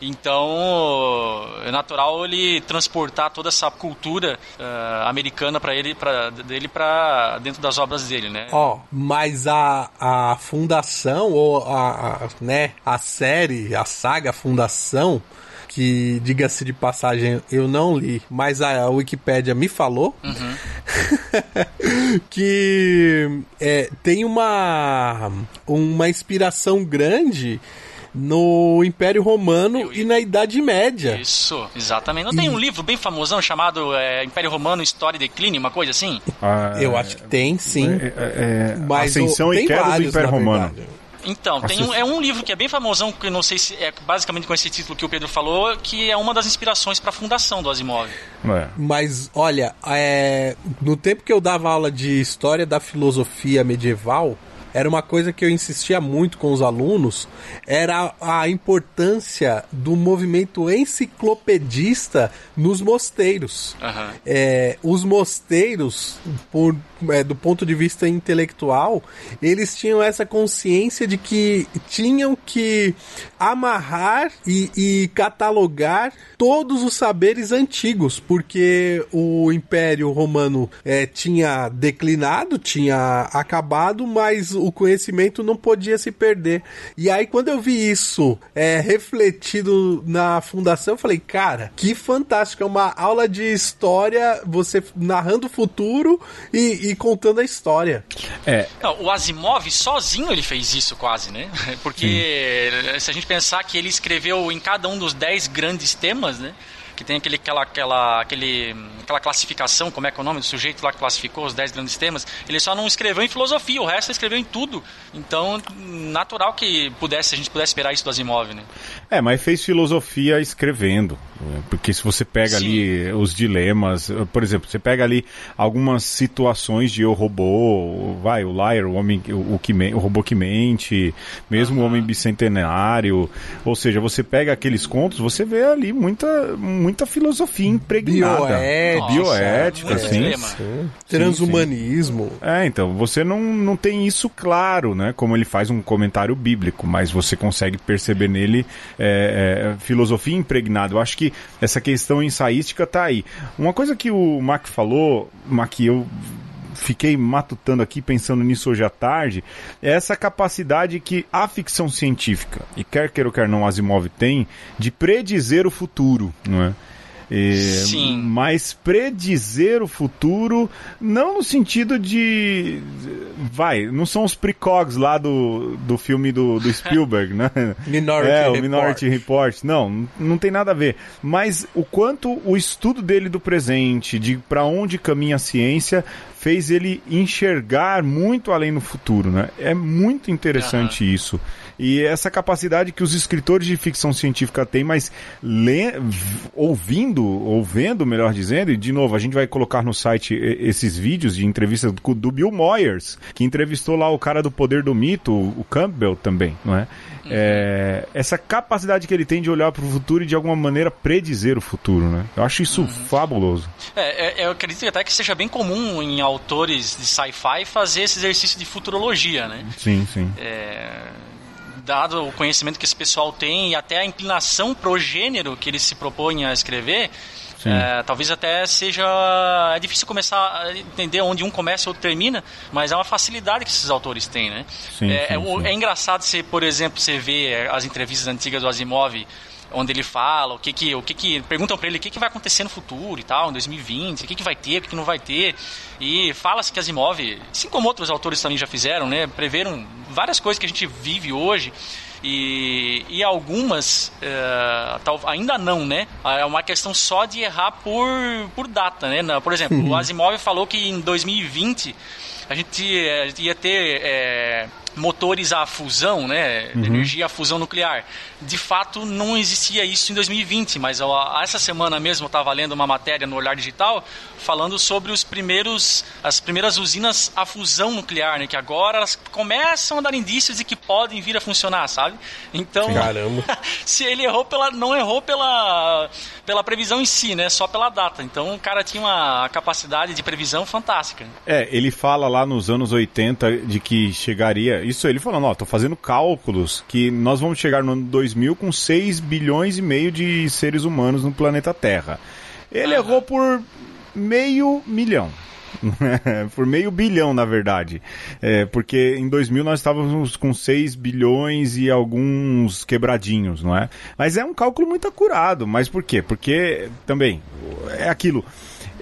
Então, é natural ele transportar toda essa cultura eh, americana para ele, para dele para dentro das obras dele, né? Ó, mas a, a fundação, ou a, a, né, a série, a saga Fundação, que, diga-se de passagem, eu não li, mas a Wikipédia me falou, [laughs] que é, tem uma, uma inspiração grande no Império Romano e na Idade Média. Isso, exatamente. Não tem um livro bem famosão chamado eh, Império Romano, História e Declínio, uma coisa assim? Ah, Eu acho que tem, sim. é, é, Mas Ascensão o- e Queda do vários, Império na Romano. verdade. Então, tem um, é um livro que é bem famosão, que eu não sei se é basicamente com esse título que o Pedro falou, que é uma das inspirações para a fundação do Asimov. É. Mas, olha, é, no tempo que eu dava aula de história da filosofia medieval, era uma coisa que eu insistia muito com os alunos, era a importância do movimento enciclopedista nos mosteiros. Aham. É, os mosteiros, por, é, do ponto de vista intelectual, eles tinham essa consciência de que tinham que amarrar e, e catalogar todos os saberes antigos, porque o Império Romano é, tinha declinado, tinha acabado, mas o conhecimento não podia se perder. E aí, quando eu vi isso é, refletido na fundação, eu falei, cara, que fantástico! É uma aula de história, você narrando o futuro e, e contando a história. É, Não, o Asimov sozinho ele fez isso quase, né? [laughs] Porque se a gente pensar que ele escreveu em cada um dos dez grandes temas, né? Que tem aquele, aquela, aquela, aquele, aquela classificação, como é que é o nome do sujeito lá que classificou os 10 grandes temas, ele só não escreveu em filosofia, o resto ele escreveu em tudo. Então, natural que pudesse, a gente pudesse esperar isso do Asimov, né? É, mas fez filosofia escrevendo. Né? Porque se você pega Sim. ali os dilemas, por exemplo, você pega ali algumas situações de o robô, vai, o liar, o homem, o, o, que, o robô que mente, mesmo uhum. o homem bicentenário, ou seja, você pega aqueles contos, você vê ali muita, muita filosofia impregnada. Bioética, bioética sim. sim. Transhumanismo. Sim. É, então, você não, não tem isso claro, né? Como ele faz um comentário bíblico, mas você consegue perceber nele é, é, filosofia impregnada. Eu acho que essa questão ensaística tá aí. Uma coisa que o Mac falou, Mac, eu fiquei matutando aqui, pensando nisso hoje à tarde, é essa capacidade que a ficção científica, e quer queira ou quer não, Asimov tem, de predizer o futuro, não é? Sim. Mas predizer o futuro, não no sentido de. Vai, não são os precogs lá do, do filme do, do [laughs] Spielberg, né? Minority é, Report. o Minority Report. Não, não tem nada a ver. Mas o quanto o estudo dele do presente, de para onde caminha a ciência, fez ele enxergar muito além no futuro, né? É muito interessante uhum. isso. E essa capacidade que os escritores de ficção científica têm, mas le... ouvindo, ou vendo, melhor dizendo, e de novo, a gente vai colocar no site esses vídeos de entrevistas do Bill Moyers, que entrevistou lá o cara do Poder do Mito, o Campbell também, não é? Uhum. é essa capacidade que ele tem de olhar para o futuro e de alguma maneira predizer o futuro, né? Eu acho isso uhum. fabuloso. É, é, eu acredito até que seja bem comum em autores de sci-fi fazer esse exercício de futurologia, né? Sim, sim. É dado o conhecimento que esse pessoal tem e até a inclinação pro gênero que eles se propõem a escrever, é, talvez até seja. É difícil começar a entender onde um começa e outro termina, mas é uma facilidade que esses autores têm, né? Sim, é, sim, é, sim. é engraçado você, por exemplo, você vê as entrevistas antigas do Asimov onde ele fala o que que o que que perguntam para ele o que que vai acontecer no futuro e tal, em 2020, o que que vai ter, o que que não vai ter. E fala-se que Asimov, assim como outros autores também já fizeram, né, preveram várias coisas que a gente vive hoje. E, e algumas é, tal, ainda não, né? É uma questão só de errar por, por data, né? Por exemplo, o Asimov falou que em 2020 a gente, a gente ia ter é, motores à fusão, né? Uhum. Energia à fusão nuclear. De fato, não existia isso em 2020, mas essa semana mesmo eu estava lendo uma matéria no Olhar Digital falando sobre os primeiros, as primeiras usinas a fusão nuclear, né? Que agora elas começam a dar indícios de que podem vir a funcionar, sabe? Então, Caramba. [laughs] se ele errou pela, não errou pela, pela previsão em si, né? Só pela data. Então, o cara tinha uma capacidade de previsão fantástica. É, ele fala lá nos anos 80 de que chegaria, isso ele falando, ó, tô fazendo cálculos que nós vamos chegar no ano 2000 com 6 bilhões e meio de seres humanos no planeta Terra. Ele ah. errou por meio milhão. [laughs] por meio bilhão, na verdade. É, porque em 2000 nós estávamos com 6 bilhões e alguns quebradinhos, não é? Mas é um cálculo muito acurado. Mas por quê? Porque também é aquilo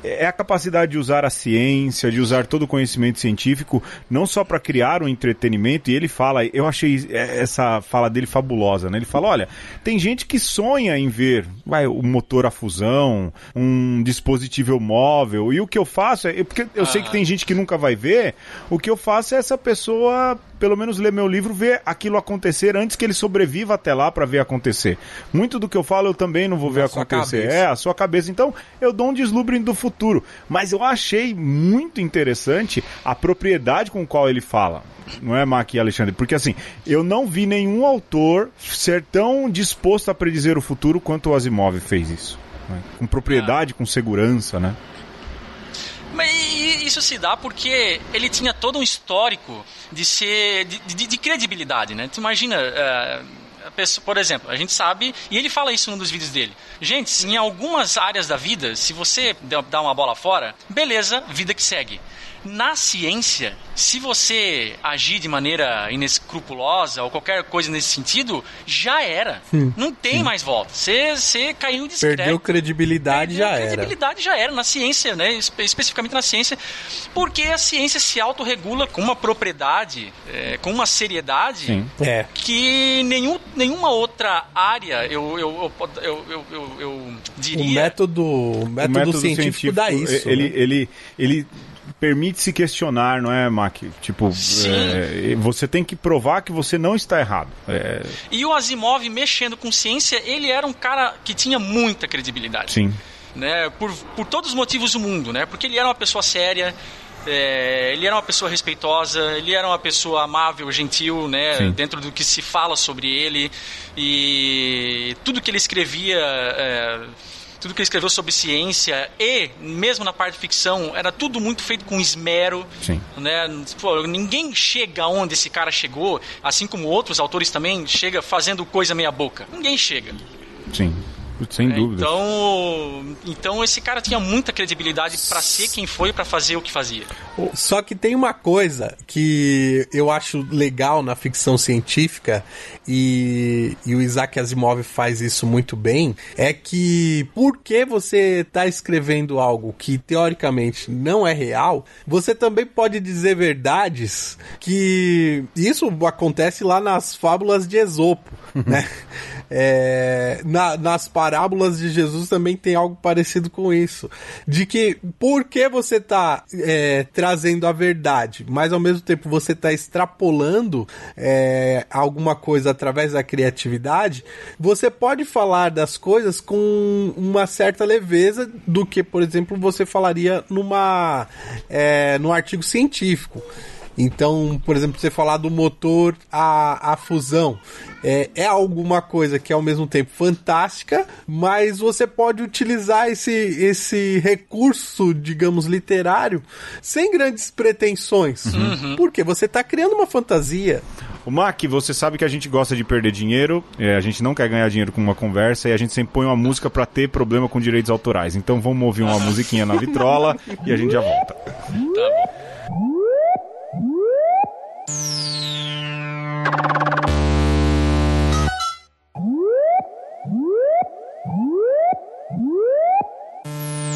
é a capacidade de usar a ciência, de usar todo o conhecimento científico, não só para criar um entretenimento, e ele fala, eu achei essa fala dele fabulosa, né? Ele fala, olha, tem gente que sonha em ver vai, o motor a fusão, um dispositivo móvel, e o que eu faço é, porque eu sei que ah. tem gente que nunca vai ver, o que eu faço é essa pessoa pelo menos ler meu livro, ver aquilo acontecer antes que ele sobreviva até lá para ver acontecer. Muito do que eu falo eu também não vou ver acontecer. É, a sua cabeça. Então, eu dou um deslumbre do futuro. Mas eu achei muito interessante a propriedade com qual ele fala. Não é, e Alexandre? Porque assim, eu não vi nenhum autor ser tão disposto a predizer o futuro quanto o Asimov fez isso. Né? Com propriedade, ah. com segurança, né? Mas isso se dá porque ele tinha todo um histórico de ser de, de, de credibilidade, né? Tu imagina, uh, pessoa, por exemplo, a gente sabe e ele fala isso num dos vídeos dele. Gente, em algumas áreas da vida, se você dá uma bola fora, beleza, vida que segue. Na ciência, se você agir de maneira inescrupulosa ou qualquer coisa nesse sentido, já era. Não tem mais volta. Você, você caiu de Perdeu credibilidade, já era. credibilidade já era na ciência, né? Espe- especificamente na ciência, porque a ciência se autorregula com uma propriedade, é, com uma seriedade Sim. É. que nenhum, nenhuma outra área eu, eu, eu, eu, eu, eu- eu O diria. método, o método, científico, dá isso. Ele, né? ele, ele permite se questionar, não é, Mac? Tipo, é, você tem que provar que você não está errado. É, E o Asimov, mexendo com ciência, ele era um cara que tinha muita credibilidade. sim. né, por, por todos os motivos do mundo, né? Porque ele era uma pessoa séria, é, ele era uma pessoa respeitosa, ele era uma pessoa amável, gentil, né? Sim. Dentro do que se fala sobre ele e tudo que ele escrevia. Tudo que ele escreveu sobre ciência e mesmo na parte de ficção era tudo muito feito com esmero Sim. né? Pô, ninguém chega onde esse cara chegou assim como outros autores também chega fazendo coisa meia boca ninguém chega Sim. Sem é, dúvida. Então, então esse cara tinha muita credibilidade pra ser quem foi, pra fazer o que fazia. Só que tem uma coisa que eu acho legal na ficção científica e, e o Isaac Asimov faz isso muito bem, é que por que você está escrevendo algo que teoricamente não é real, você também pode dizer verdades que isso acontece lá nas fábulas de Esopo, né? [laughs] É, na- nas parábolas de Jesus também tem algo parecido com isso. De que por que você está trazendo a verdade, mas ao mesmo tempo você está extrapolando é, alguma coisa através da criatividade, você pode falar das coisas com uma certa leveza do que, por exemplo, você falaria numa é, num artigo científico. Então, por exemplo, você falar do motor a, a fusão é, é alguma coisa que é ao mesmo tempo fantástica, mas você pode utilizar esse, esse recurso, digamos, literário, sem grandes pretensões. Porque você está criando uma fantasia. O Mac, você sabe que a gente gosta de perder dinheiro, é, a gente não quer ganhar dinheiro com uma conversa e a gente sempre põe uma música pra ter problema com direitos autorais. Então vamos ouvir uma musiquinha na vitrola [laughs] e a gente já volta. Tá bom.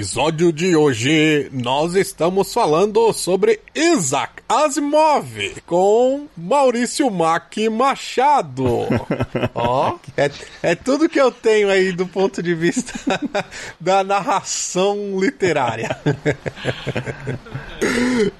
episódio de hoje nós estamos falando sobre Isaac Asimov com Maurício Mac Machado. [laughs] Ó, é, é tudo que eu tenho aí do ponto de vista [laughs] da narração literária. [laughs]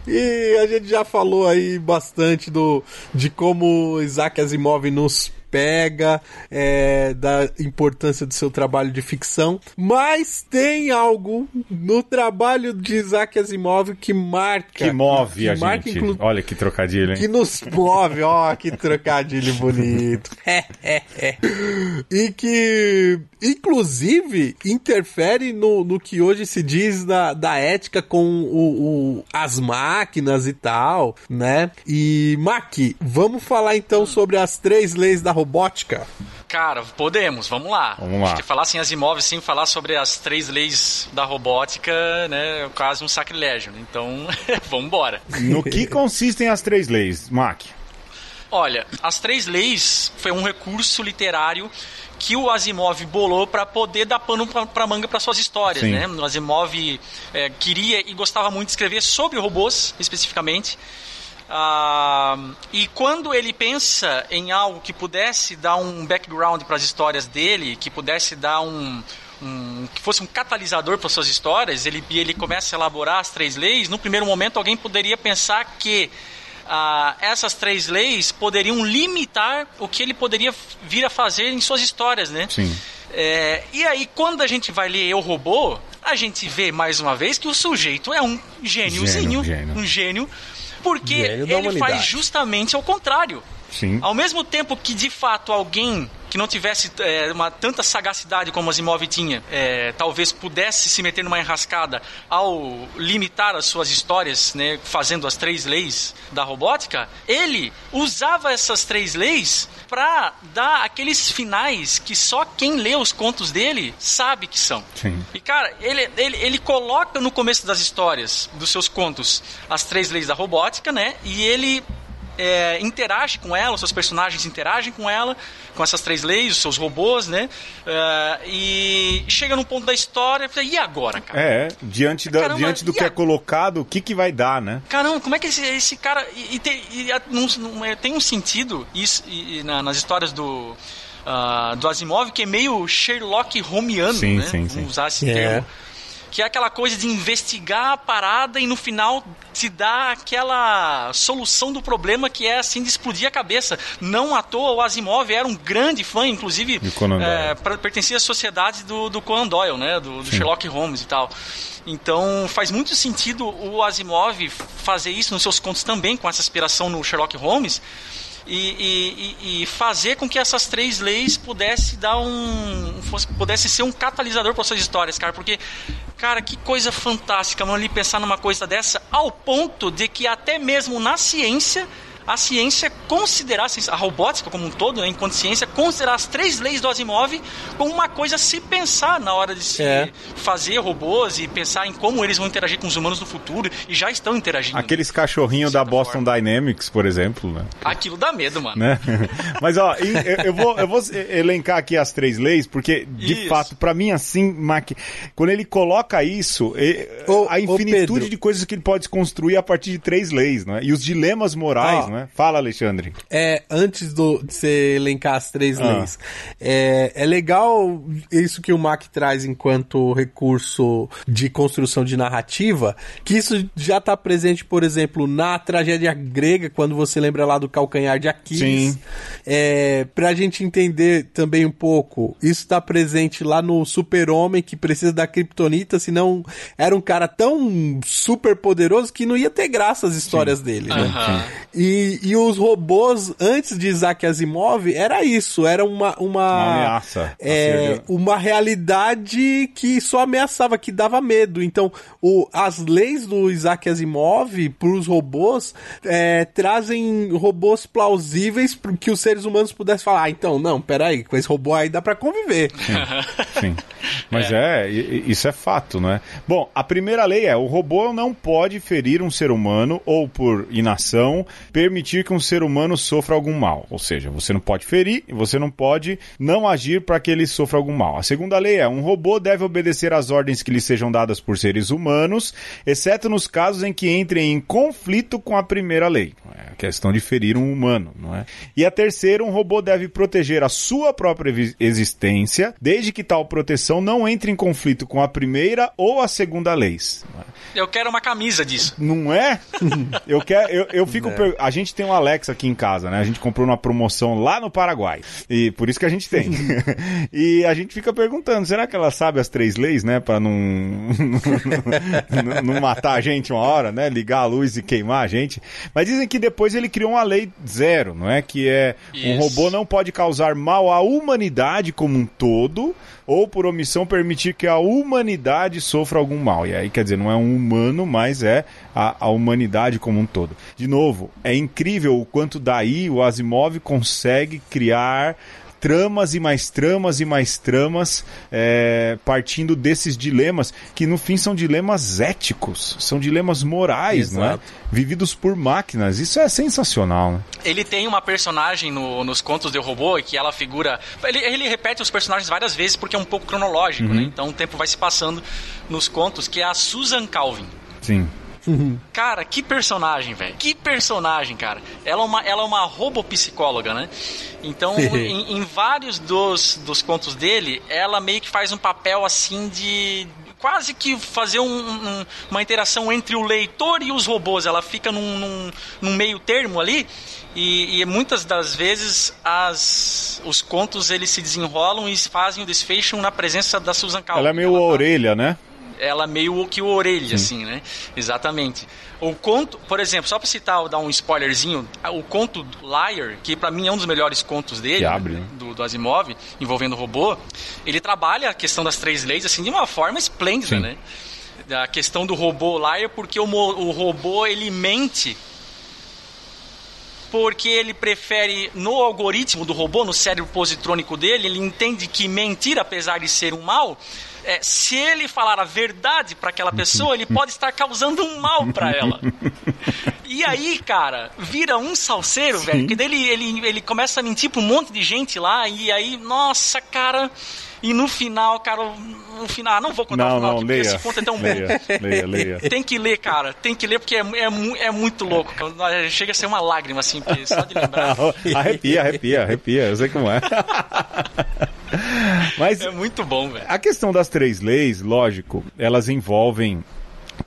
E a gente já falou aí bastante do de como Isaac Asimov nos pega, é, da importância do seu trabalho de ficção, mas tem algo no trabalho de Isaac Asimov que marca. Que move a marca, gente. inclu- Olha que trocadilho, hein? que nos move, ó, que trocadilho bonito. [laughs] e que, inclusive, interfere no, no que hoje se diz da, da ética com o, o- as máquinas e tal, né? E, Mac, vamos falar então sobre as três leis da robótica? Cara, podemos, vamos lá. Vamos lá. Acho que falar sem Asimov, sem falar sobre as três leis da robótica, né, é quase um sacrilégio. né? Então, [laughs] vamos embora. No que consistem as três leis, Mac? Olha, as três leis foi um recurso literário que o Asimov bolou para poder dar pano para manga para suas histórias, Sim. né? O Asimov é, queria e gostava muito de escrever sobre robôs, especificamente. Ah, e quando ele pensa em algo que pudesse dar um background para as histórias dele, que pudesse dar um, um- que fosse um catalisador para suas histórias, ele ele começa a elaborar as três leis. No primeiro momento, alguém poderia pensar que ah, essas três leis poderiam limitar o que ele poderia vir a fazer em suas histórias, né? Sim. É, e aí, quando a gente vai ler Eu Robô, a gente vê mais uma vez que o sujeito é um gêniozinho, Gênio, gênio. um gênio, porque ele faz justamente ao contrário. Sim. Ao mesmo tempo que, de fato, alguém que não tivesse é, uma tanta sagacidade como Asimov tinha, é, talvez pudesse se meter numa enrascada ao limitar as suas histórias, né, fazendo as três leis da robótica, ele usava essas três leis para dar aqueles finais que só quem lê os contos dele sabe que são. Sim. E, cara, ele, ele, ele coloca no começo das histórias, dos seus contos, as três leis da robótica, né? E ele é, interage com ela, os seus personagens interagem com ela, com essas três leis, os seus robôs, né? É, e chega num ponto da história e fala, e agora, cara? É, diante, da, Caramba, diante do que é a- colocado, o que, que vai dar, né? Caramba, como é que esse, esse cara. E, e tem, e não é- tem um sentido isso e- e na- nas histórias do. ah, do Asimov que é meio Sherlock Holmiano, Sim, né? sim, sim. Vamos usar esse É. termo. Que é aquela coisa de investigar a parada e no final te dá aquela solução do problema que é assim de explodir a cabeça. Não à toa, o Asimov era um grande fã, inclusive é, pertencia à sociedade do, do Conan Doyle, né? Do, do Sherlock Holmes e tal. Então faz muito sentido o Asimov fazer isso nos seus contos também, com essa inspiração no Sherlock Holmes. E, e- e- fazer com que essas três leis pudesse dar um. Fosse, pudesse ser um catalisador para suas histórias, cara. Porque, cara, que coisa fantástica, mano, ali pensar numa coisa dessa, ao ponto de que até mesmo na ciência a ciência considerar a robótica como um todo, né, enquanto ciência, considerar as três leis do Asimov como uma coisa a se pensar na hora de se É. fazer robôs e pensar em como eles vão interagir com os humanos no futuro e já estão interagindo. Aqueles cachorrinhos da Boston Dynamics, por exemplo, né? Aquilo dá medo, mano. né? [laughs] Mas ó, eu, eu vou, eu vou elencar aqui as três leis, porque de Isso. fato, pra mim assim, Mac, quando ele coloca isso, Ô, a infinitude de coisas que ele pode construir a partir de três leis, né? E os dilemas morais, Ó. né? Fala, Alexandre. É, antes do, de você elencar as três Ah. leis, é, é legal isso que o Mac traz enquanto recurso de construção de narrativa, que isso já está presente, por exemplo, na tragédia grega, quando você lembra lá do calcanhar de Aquiles. Sim. É, pra gente entender também um pouco, isso está presente lá no super-homem que precisa da kriptonita, senão era um cara tão super poderoso que não ia ter graça as histórias dele, né? Aham. E, e os robôs, antes de Isaac Asimov, era isso, era uma... Uma, Uma ameaça. É, uma realidade que só ameaçava, que dava medo. Então, o, as leis do Isaac Asimov para os robôs é, trazem robôs plausíveis para que os seres humanos pudessem falar, ah, então, não, peraí, com esse robô aí dá para conviver. [laughs] Sim. Mas é. i- isso é fato, né? Bom, a primeira lei é: o robô não pode ferir um ser humano ou por inação permitir que um ser humano sofra algum mal. Ou seja, você não pode ferir e você não pode não agir para que ele sofra algum mal. A segunda lei é: um robô deve obedecer às ordens que lhe sejam dadas por seres humanos, exceto nos casos em que entrem em conflito com a primeira lei. É a questão de ferir um humano, não é? E a terceira, um robô deve proteger a sua própria existência, desde que tal proteção não entre em conflito com a primeira ou a segunda leis. é? Eu quero uma camisa disso. Não é? [laughs] Eu quero, eu, eu fico. per- A gente tem um Alexa aqui em casa, né? A gente comprou numa promoção lá no Paraguai. E por isso que a gente tem. [laughs] [laughs] e a gente fica perguntando: será que ela sabe as três leis, né? Pra não, [laughs] não, não matar a gente uma hora, né? Ligar a luz e queimar a gente. Mas dizem que depois ele criou uma lei zero, não é? Que é um Isso. robô não pode causar mal à humanidade como um todo, ou por omissão permitir que a humanidade sofra algum mal. E aí, quer dizer, não é um humano, mas é a, a humanidade como um todo. De novo, é incrível o quanto daí o Asimov consegue criar tramas e mais tramas e mais tramas é, partindo desses dilemas que no fim são dilemas éticos, são dilemas morais, não é? Exato. Vividos por máquinas. Isso é sensacional, né? Ele tem uma personagem no- nos contos de robô que ela figura. Ele, ele repete os personagens várias vezes porque é um pouco cronológico, né? Então o tempo vai se passando nos contos, que é a Susan Calvin. Sim. [laughs] Cara, que personagem, velho. Que personagem, cara. Ela é uma, ela é uma robopsicóloga, né? Então, [laughs] em, em vários dos, dos contos dele, ela meio que faz um papel assim de. Quase que fazer um- um- uma interação entre o leitor e os robôs. Ela fica num, num, num meio termo ali. E, e muitas das vezes as, os contos eles se desenrolam e fazem o desfecho na presença da Susan Calvin. Ela é meio tá- orelha, né? Ela meio que o orelha, assim, né? Exatamente. O conto, por exemplo, só pra citar, dar um spoilerzinho, o conto Liar, que pra mim é um dos melhores contos dele, abre, né? né? do, do Asimov, envolvendo robô, ele trabalha a questão das três leis, assim, de uma forma esplêndida, Sim. né? A questão do robô Liar, porque o, o robô, ele mente porque ele prefere, no algoritmo do robô, no cérebro positrônico dele, ele entende que mentir, apesar de ser um mal, é, se ele falar a verdade para aquela pessoa, ele pode estar causando um mal para ela. E aí, cara, vira um salseiro, velho, porque daí ele, ele, ele começa a mentir pra um monte de gente lá, e aí, nossa, cara. E no final, cara, no final, ah, não vou contar o Não, final não, porque leia. esse conto é tão bom. Leia, leia, leia. [laughs] Tem que ler, cara. Tem que ler porque é, é, é muito louco. Chega a ser uma lágrima, assim, só de lembrar. [laughs] arrepia, arrepia, arrepia, eu sei como é. [laughs] Mas É muito bom, velho. a questão das três leis, lógico, elas envolvem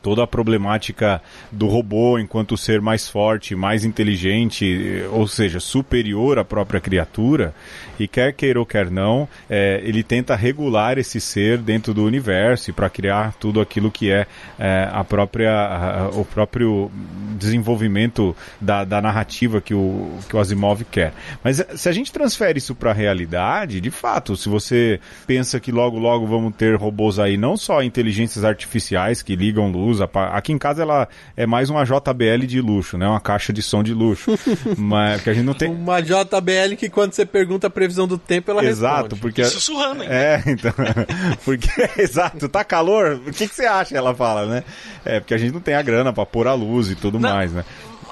toda a problemática do robô enquanto ser mais forte, mais inteligente, ou seja, superior à própria criatura, e quer queira ou quer não, é, ele tenta regular esse ser dentro do universo para criar tudo aquilo que é, é, a própria, a- o próprio desenvolvimento da, da narrativa que o, que o Asimov quer. Mas eh, se a gente transfere isso para a realidade, de fato, se você pensa que logo logo vamos ter robôs aí, não só inteligências artificiais que ligam luz, aqui em casa ela é mais uma JBL de luxo, né? Uma caixa de som de luxo. [laughs] Mas que a gente não tem Uma JBL que quando você pergunta a previsão do tempo, ela Exato, responde. porque Sussurrando, hein? é, então, [laughs] porque exato, tá calor? O que que você acha? Ela fala, né? É, porque a gente não tem a grana pra pôr a luz e tudo Não. mais, né?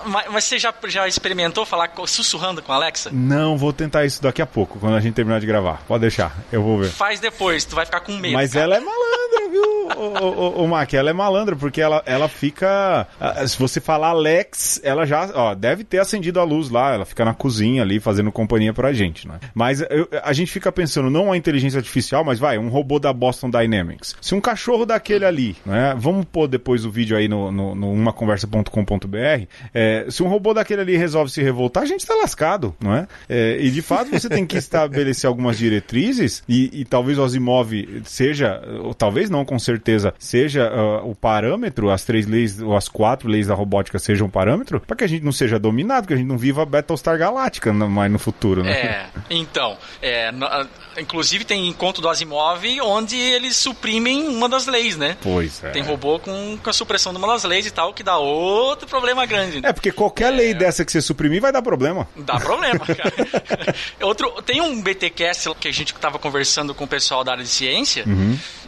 Mas, mas você já, já experimentou falar sussurrando com a Alexa? Não, vou tentar isso daqui a pouco, quando a gente terminar de gravar. Pode deixar, eu vou ver. Faz depois, tu vai ficar com medo. Mas cara. ela é malandra, viu, o, o, o Mac? Ela é malandra, porque ela, ela fica. Se você falar Alex, ela já. Ó, deve ter acendido a luz lá. Ela fica na cozinha ali fazendo companhia pra gente, né? Mas eu- a gente fica pensando, não a inteligência artificial, mas vai, um robô da Boston Dynamics. Se um cachorro daquele ali, né? Vamos pôr depois o vídeo aí no, no, no umaconversa.com.br. É, se um robô daquele ali resolve se revoltar, a gente tá lascado, não é? É, e de fato você tem que estabelecer algumas diretrizes e, e talvez o Asimov seja, ou talvez não, com certeza, seja ah, o parâmetro, as três leis, ou as quatro leis da robótica sejam o parâmetro, para que a gente não seja dominado, que a gente não viva Battlestar Galáctica mais no futuro, né? É, então, é, ah, inclusive tem encontro do Asimov onde eles suprimem uma das leis, né? Pois é. Tem robô com, com a supressão de uma das leis e tal, que dá outro problema grande. né? É porque qualquer lei dessa que você suprimir vai dar problema. Dá problema, [laughs] cara. [laughs] Outro, tem um BTcast que a gente tava conversando com o pessoal da área de ciência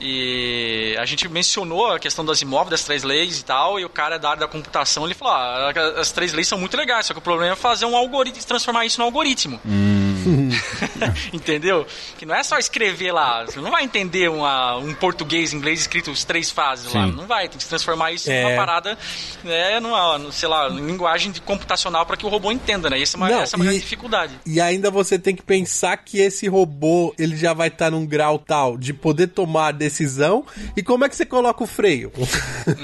e a gente mencionou a questão das imóveis, das três leis e tal, e o cara da área da computação, ele falou, ah, as três leis são muito legais, só que o problema é fazer um algoritmo, transformar isso no algoritmo. [laughs] Entendeu? Que não é só escrever lá, você não vai entender uma- um português, inglês escrito os três frases lá, Sim. não vai, tem que transformar isso É. numa parada, né, numa, sei lá, em linguagem de computacional para que o robô entenda, né? Essa é uma, Não, essa é uma grande dificuldade. E ainda você tem que pensar que esse robô, ele já vai estar num grau tal de poder tomar a decisão. E como é que você coloca o freio? [laughs]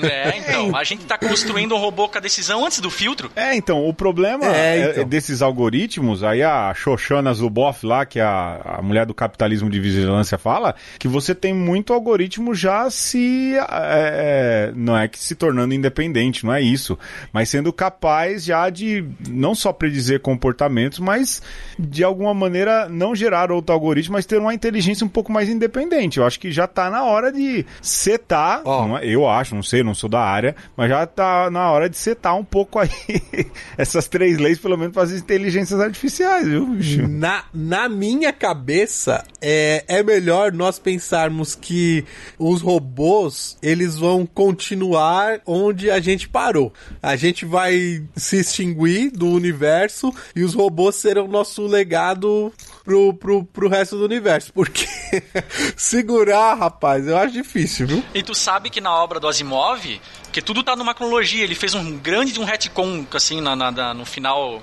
É, então, a gente tá construindo um robô com a decisão antes do filtro. É, então, o problema É, é, então. desses algoritmos, aí a Shoshana Zuboff lá, que é a, a mulher do capitalismo de vigilância fala, que você tem muito algoritmo já se... é, é, não é que se tornando independente, não é isso, mas sendo capaz já de não só predizer comportamentos, mas de alguma maneira não gerar outro algoritmo, mas ter uma inteligência um pouco mais independente. Eu acho que já tá na hora de setar, é- eu acho, não sei, não sou da área, mas já tá na hora de setar um pouco aí [laughs] essas três leis, pelo menos para as inteligências artificiais, viu, bicho? Na, na minha cabeça, é, é melhor nós pensarmos que os robôs, eles vão continuar onde a gente parou. A gente vai se extinguir do universo e os robôs serão nosso legado pro, pro, pro resto do universo. Porque [laughs] segurar, rapaz, eu acho difícil, viu? E tu sabe que na obra do Asimov, que tudo tá numa cronologia, ele fez um grande de um retcon, assim, na, na- na- no final,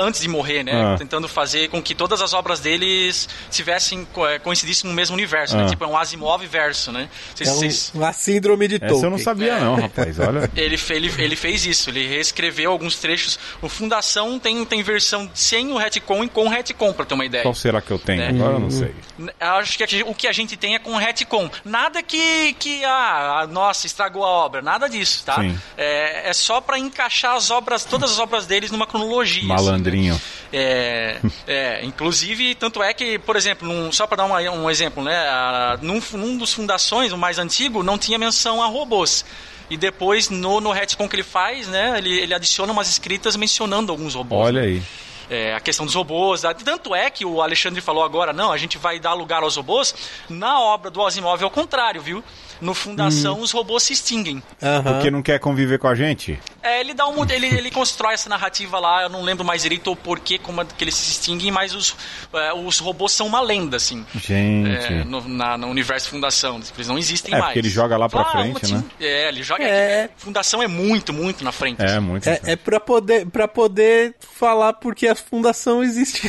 antes de morrer, né? Ah. Tentando fazer com que todas as obras deles tivessem, eh, coincidissem no mesmo universo, né? Ah. Tipo, é um Asimov verso, né? Vocês- É vocês- um, uma síndrome de Essa Tolkien. eu não sabia não, rapaz, olha. [laughs] Ele, ele, ele fez isso, ele reescreveu alguns trechos. O Fundação tem, tem versão sem o retcon e com o retcon, pra ter uma ideia. Qual será que eu tenho? Né? Agora eu não sei. Acho que o que a gente tem é com o retcon. Nada que, que ah, a- nossa, estragou a obra. Nada disso, tá? É, é só pra encaixar as obras, todas as obras deles numa cronologia. Malandrinho. assim, né? É, [laughs] é, inclusive, tanto é que, por exemplo, num- só para dar uma- um exemplo, né? a- num, num dos fundações, o mais antigo, não tinha menção a robôs. E depois, no, no retcon que ele faz, né? Ele, ele adiciona umas escritas mencionando alguns robôs. Olha aí. É, a questão dos robôs. Tanto é que o Alexandre falou agora, não, a gente vai dar lugar aos robôs. Na obra do Asimov é o contrário, viu? No Fundação, os robôs se extinguem. Porque não quer conviver com a gente? É, ele dá um, ele, ele constrói essa narrativa lá, eu não lembro mais direito o porquê como é que eles se extinguem, mas os, é, os robôs são uma lenda, assim. Gente. É, no, na- no universo Fundação. Eles não existem É, mais. porque ele joga lá pra Ah, frente, né? É, ele joga. É. Fundação é muito, muito na frente. É, assim. muito. É, é pra poder, pra poder falar porque a fundação existe.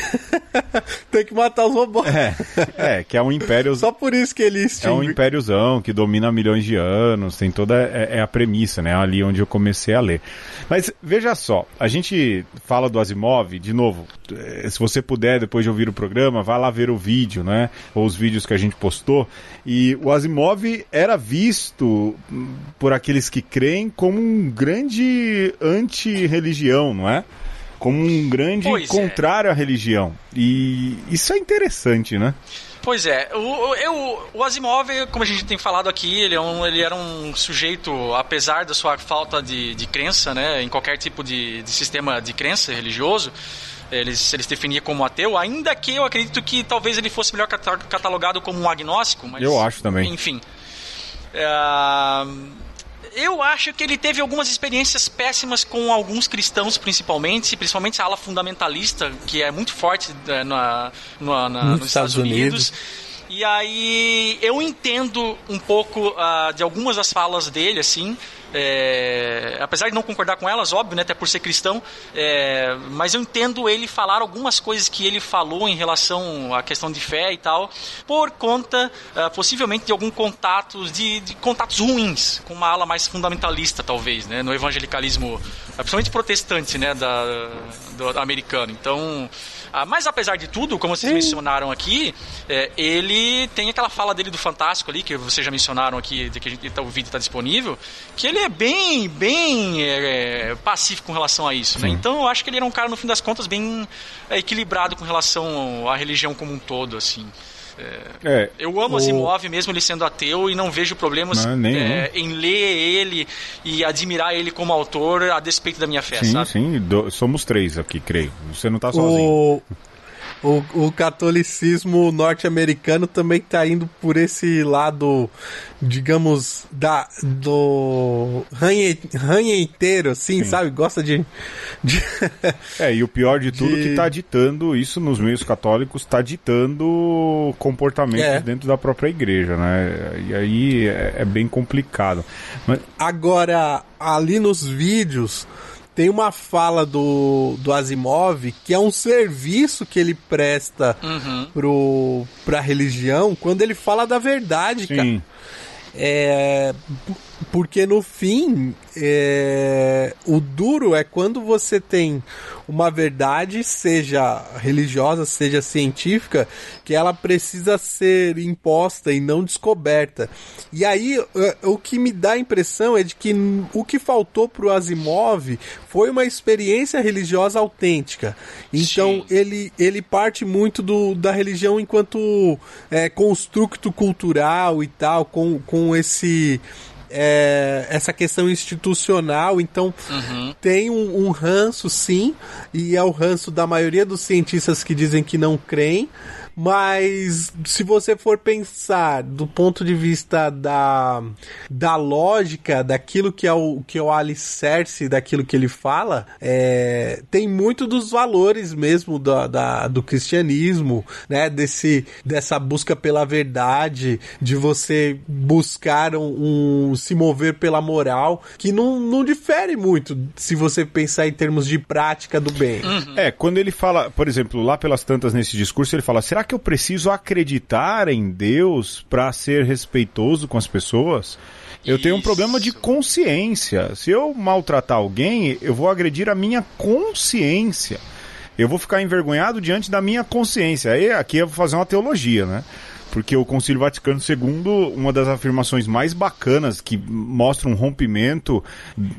[laughs] Tem que matar os robôs. É, é, que é um império. Só por isso que ele É um impériozão que domina milhões de anos, tem toda é, é a premissa, né? Ali onde eu comecei a ler. Mas veja só, a gente fala do Asimov, de novo, eh, se você puder, depois de ouvir o programa, vá lá ver o vídeo, né? Ou os vídeos que a gente postou. E o Asimov era visto hum, por aqueles que creem como um grande anti-religião, não é? Como um grande Pois é. contrário à religião. E isso é interessante, né? Pois é, o, eu, o Asimov, como a gente tem falado aqui, ele, é um- ele era um sujeito, apesar da sua falta de, de crença, né, em qualquer tipo de, de sistema de crença religioso, ele, se ele se definia como ateu, ainda que eu acredito que talvez ele fosse melhor cata- catalogado como um agnóstico, mas... Eu acho também. Enfim. É, eu acho que ele teve algumas experiências péssimas com alguns cristãos, principalmente, principalmente a ala fundamentalista, que é muito forte é, na, na- na- nos, Estados, Unidos. E aí eu entendo um pouco ah, de algumas das falas dele, assim. É, apesar de não concordar com elas, óbvio, né, até por ser cristão, é, mas eu entendo ele falar algumas coisas que ele falou em relação à questão de fé e tal, por conta ah, possivelmente de algum contatos de, de contatos ruins com uma ala mais fundamentalista, talvez, né, no evangelicalismo, principalmente protestante, né, da, do, americano. Então, ah, mas apesar de tudo, como vocês mencionaram aqui, é, ele tem aquela fala dele do Fantástico ali, que vocês já mencionaram aqui, de que a gente, tá- o vídeo está disponível, que ele é bem, bem é, pacífico com relação a isso, né? Então eu acho que ele era um cara, no fim das contas, bem é, equilibrado com relação à religião como um todo, assim. É, Eu amo O- Asimov, mesmo ele sendo ateu, e não vejo problemas Não, é, em ler ele e admirar ele como autor a despeito da minha fé, sim, sabe? sim, do- somos três aqui, creio. Você não tá sozinho. O, o, o catolicismo norte-americano também tá indo por esse lado, digamos, da, do ranhe, assim, sabe? Gosta de. de- [laughs] É, e o pior de tudo De- que tá ditando isso nos meios católicos, tá ditando comportamentos É. dentro da própria igreja, né? E aí é, é bem complicado. Mas, Agora, ali nos vídeos, tem uma fala do, do Asimov que é um serviço que ele presta Uhum. pro, pra religião quando ele fala da verdade, cara. sim, É, porque no fim, é, o duro é quando você tem uma verdade, seja religiosa, seja científica, que ela precisa ser imposta e não descoberta. E aí, é, o que me dá a impressão é de que o que faltou pro Asimov foi uma experiência religiosa autêntica. Então, Sim. ele, ele parte muito do, da religião enquanto é, construto cultural e tal, com, com esse. É, essa questão institucional, então tem um, um ranço sim, e é o ranço da maioria dos cientistas que dizem que não creem, mas se você for pensar do ponto de vista da, da lógica, daquilo que é o, que é o alicerce daquilo que ele fala, é, tem muito dos valores mesmo da, da- do cristianismo, né? Desse, dessa busca pela verdade, de você buscar um, um- se mover pela moral, que não, não difere muito se você pensar em termos de prática do bem. É, quando ele fala, por exemplo, lá pelas tantas nesse discurso, ele fala: será que eu preciso acreditar em Deus para ser respeitoso com as pessoas? Eu tenho um problema de consciência. Se eu maltratar alguém, eu vou agredir a minha consciência. Eu vou ficar envergonhado diante da minha consciência. Aí aqui eu vou fazer uma teologia, né? Porque o Concílio Vaticano II, uma das afirmações mais bacanas que mostra um rompimento,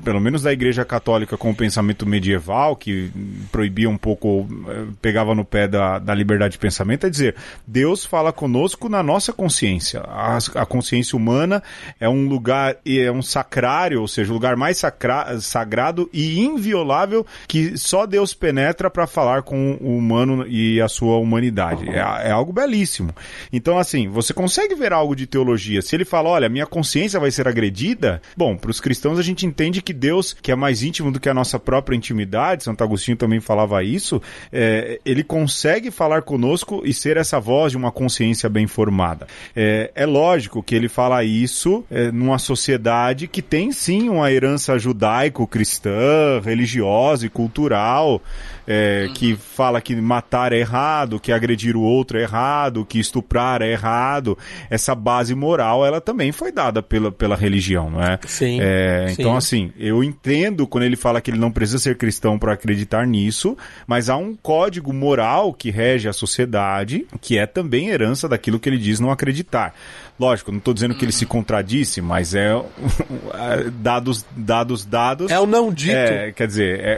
pelo menos da Igreja Católica com o pensamento medieval, que proibia um pouco, eh, pegava no pé da, da liberdade de pensamento, é dizer, Deus fala conosco na nossa consciência. A, a consciência humana é um lugar, é um sacrário, ou seja, o lugar mais sacra, sagrado e inviolável que só Deus penetra para falar com o humano e a sua humanidade. É, é algo belíssimo. Então, assim, você consegue ver algo de teologia. Se ele fala, olha, minha consciência vai ser agredida, bom, para os cristãos a gente entende que Deus, que é mais íntimo do que a nossa própria intimidade, Santo Agostinho também falava isso, é, ele consegue falar conosco e ser essa voz de uma consciência bem formada. É, é lógico que ele fala isso é, numa sociedade que tem sim uma herança judaico-cristã, religiosa e cultural, é, que fala que matar é errado, que agredir o outro é errado, que estuprar é errado. Essa base moral, ela também foi dada pela, pela religião, não é? Sim, É, sim. Então, assim, eu entendo quando ele fala que ele não precisa ser cristão para acreditar nisso, mas há um código moral que rege a sociedade, que é também herança daquilo que ele diz não acreditar. Lógico, não estou dizendo que ele se contradisse, mas [laughs] é dados, dados, dados. É o não dito. É, quer dizer, é,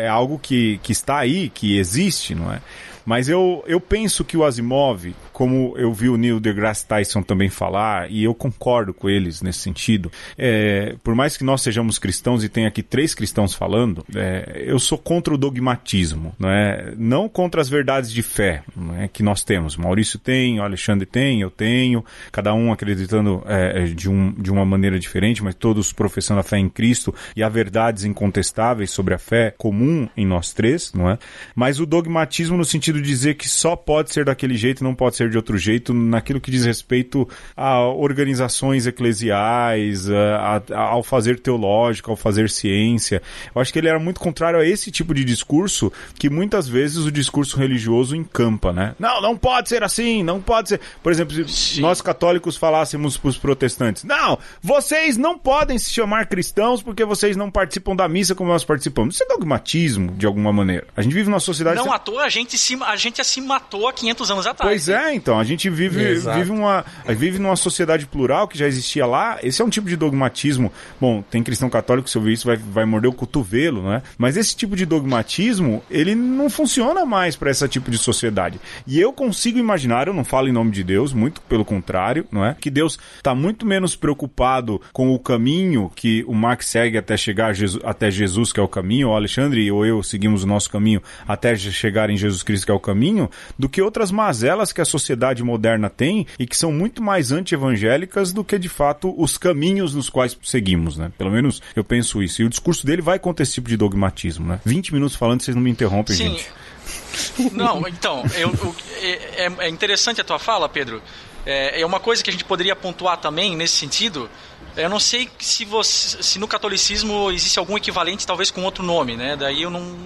é- é algo que, que está aí, que existe, não é? Mas eu, eu penso que o Asimov, como eu vi o Neil deGrasse Tyson também falar, e eu concordo com eles nesse sentido, é, por mais que nós sejamos cristãos e tem aqui três cristãos falando, é, eu sou contra o dogmatismo, não é? Não contra as verdades de fé não é, que nós temos. Maurício tem, o Alexandre tem, eu tenho, cada um acreditando é, de, um, de uma maneira diferente, mas todos professando a fé em Cristo e há verdades incontestáveis sobre a fé comum em nós três, não é? Mas o dogmatismo no sentido de dizer que só pode ser daquele jeito e não pode ser de outro jeito naquilo que diz respeito a organizações eclesiais, a- a- ao fazer teológico, ao fazer ciência. Eu acho que ele era muito contrário a esse tipo de discurso que muitas vezes o discurso religioso encampa, né? Não, não pode ser assim, não pode ser. Por exemplo, se nós católicos falássemos para os protestantes: não, vocês não podem se chamar cristãos porque vocês não participam da missa como nós participamos. Isso é dogmatismo, de alguma maneira. A gente vive numa sociedade. Não à toa a gente, se, a gente se matou há 500 anos atrás. Pois é, então, a gente vive, Exato. vive, uma, vive numa sociedade plural que já existia lá. Esse é um tipo de dogmatismo. Bom, tem cristão católico, se eu ouvir isso, vai, vai morder o cotovelo, não é? Mas esse tipo de dogmatismo, ele não funciona mais para esse tipo de sociedade. E eu consigo imaginar, eu não falo em nome de Deus, muito pelo contrário, não é? Que Deus está muito menos preocupado com o caminho que o Max segue até chegar a Jesus, até Jesus, que é o caminho, ou Alexandre ou eu seguimos o nosso caminho até chegar em Jesus Cristo, que é o caminho, do que outras mazelas que a sociedade moderna tem e que são muito mais anti-evangélicas do que de fato os caminhos nos quais seguimos, né? Pelo menos eu penso isso. E o discurso dele vai contra esse tipo de dogmatismo, né? 20 minutos falando, vocês não me interrompem, Sim. gente. [laughs] Não, então, eu- eu- é, é- é interessante a tua fala, Pedro. É, é uma coisa que a gente poderia pontuar também nesse sentido. Eu não sei se, você, se no catolicismo existe algum equivalente, talvez com outro nome, né? Daí eu não,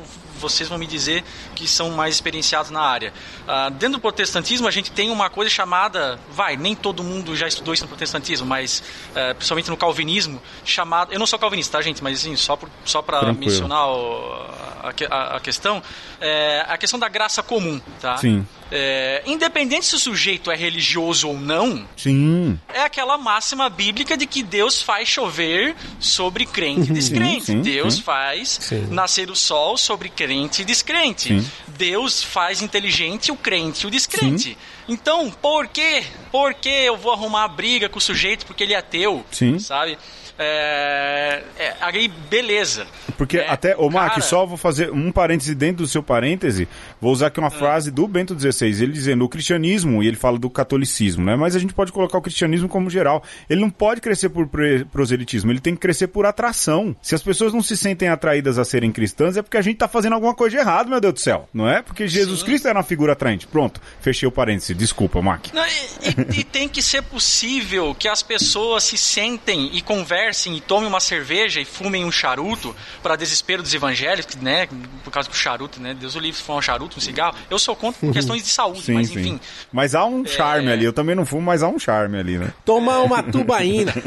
vocês vão me dizer que são mais experienciados na área. Ah, dentro do protestantismo, a gente tem uma coisa chamada, vai, nem todo mundo já estudou isso no protestantismo, mas eh, principalmente no calvinismo, chamado. Eu não sou calvinista, tá, gente? Mas assim, só, por, só para mencionar o- a, a- a questão, é, a questão da graça comum, tá? Sim. É, independente se o sujeito é religioso ou não, Sim. é aquela máxima bíblica de que Deus faz chover sobre crente e descrente. sim, Deus sim. faz Sim. nascer o sol sobre crente e descrente. Sim. Deus faz inteligente o crente e o descrente. Então, por quê? Por que eu vou arrumar briga com o sujeito porque ele é ateu? Sim. Sabe? É, é, aí, beleza. Porque É, até, ô Mark, cara- só vou fazer um parêntese dentro do seu parêntese, vou usar aqui uma frase do Bento XVI, ele dizendo, o cristianismo, e ele fala do catolicismo, né? Mas a gente pode colocar o cristianismo como geral. Ele não pode crescer por proselitismo, ele tem que crescer por atração. Se as pessoas não se sentem atraídas a serem cristãs, é porque a gente tá fazendo alguma coisa de errado, meu Deus do céu. Não é? Porque Jesus Sim. Cristo era uma figura atraente. Pronto, fechei o parêntese. Desculpa, Mark. Não, e, e- tem que ser possível que as pessoas se sentem e conversem e tomem uma cerveja e fumem um charuto para desespero dos evangélicos, né? Por causa do charuto, né? Deus o livre se for um charuto, um cigarro. Eu sou contra por [laughs] questões de saúde, Sim, mas sim. enfim. Mas há um charme É. ali. Eu também não fumo, mas há um charme ali, né? Tomar uma tubaína. [laughs]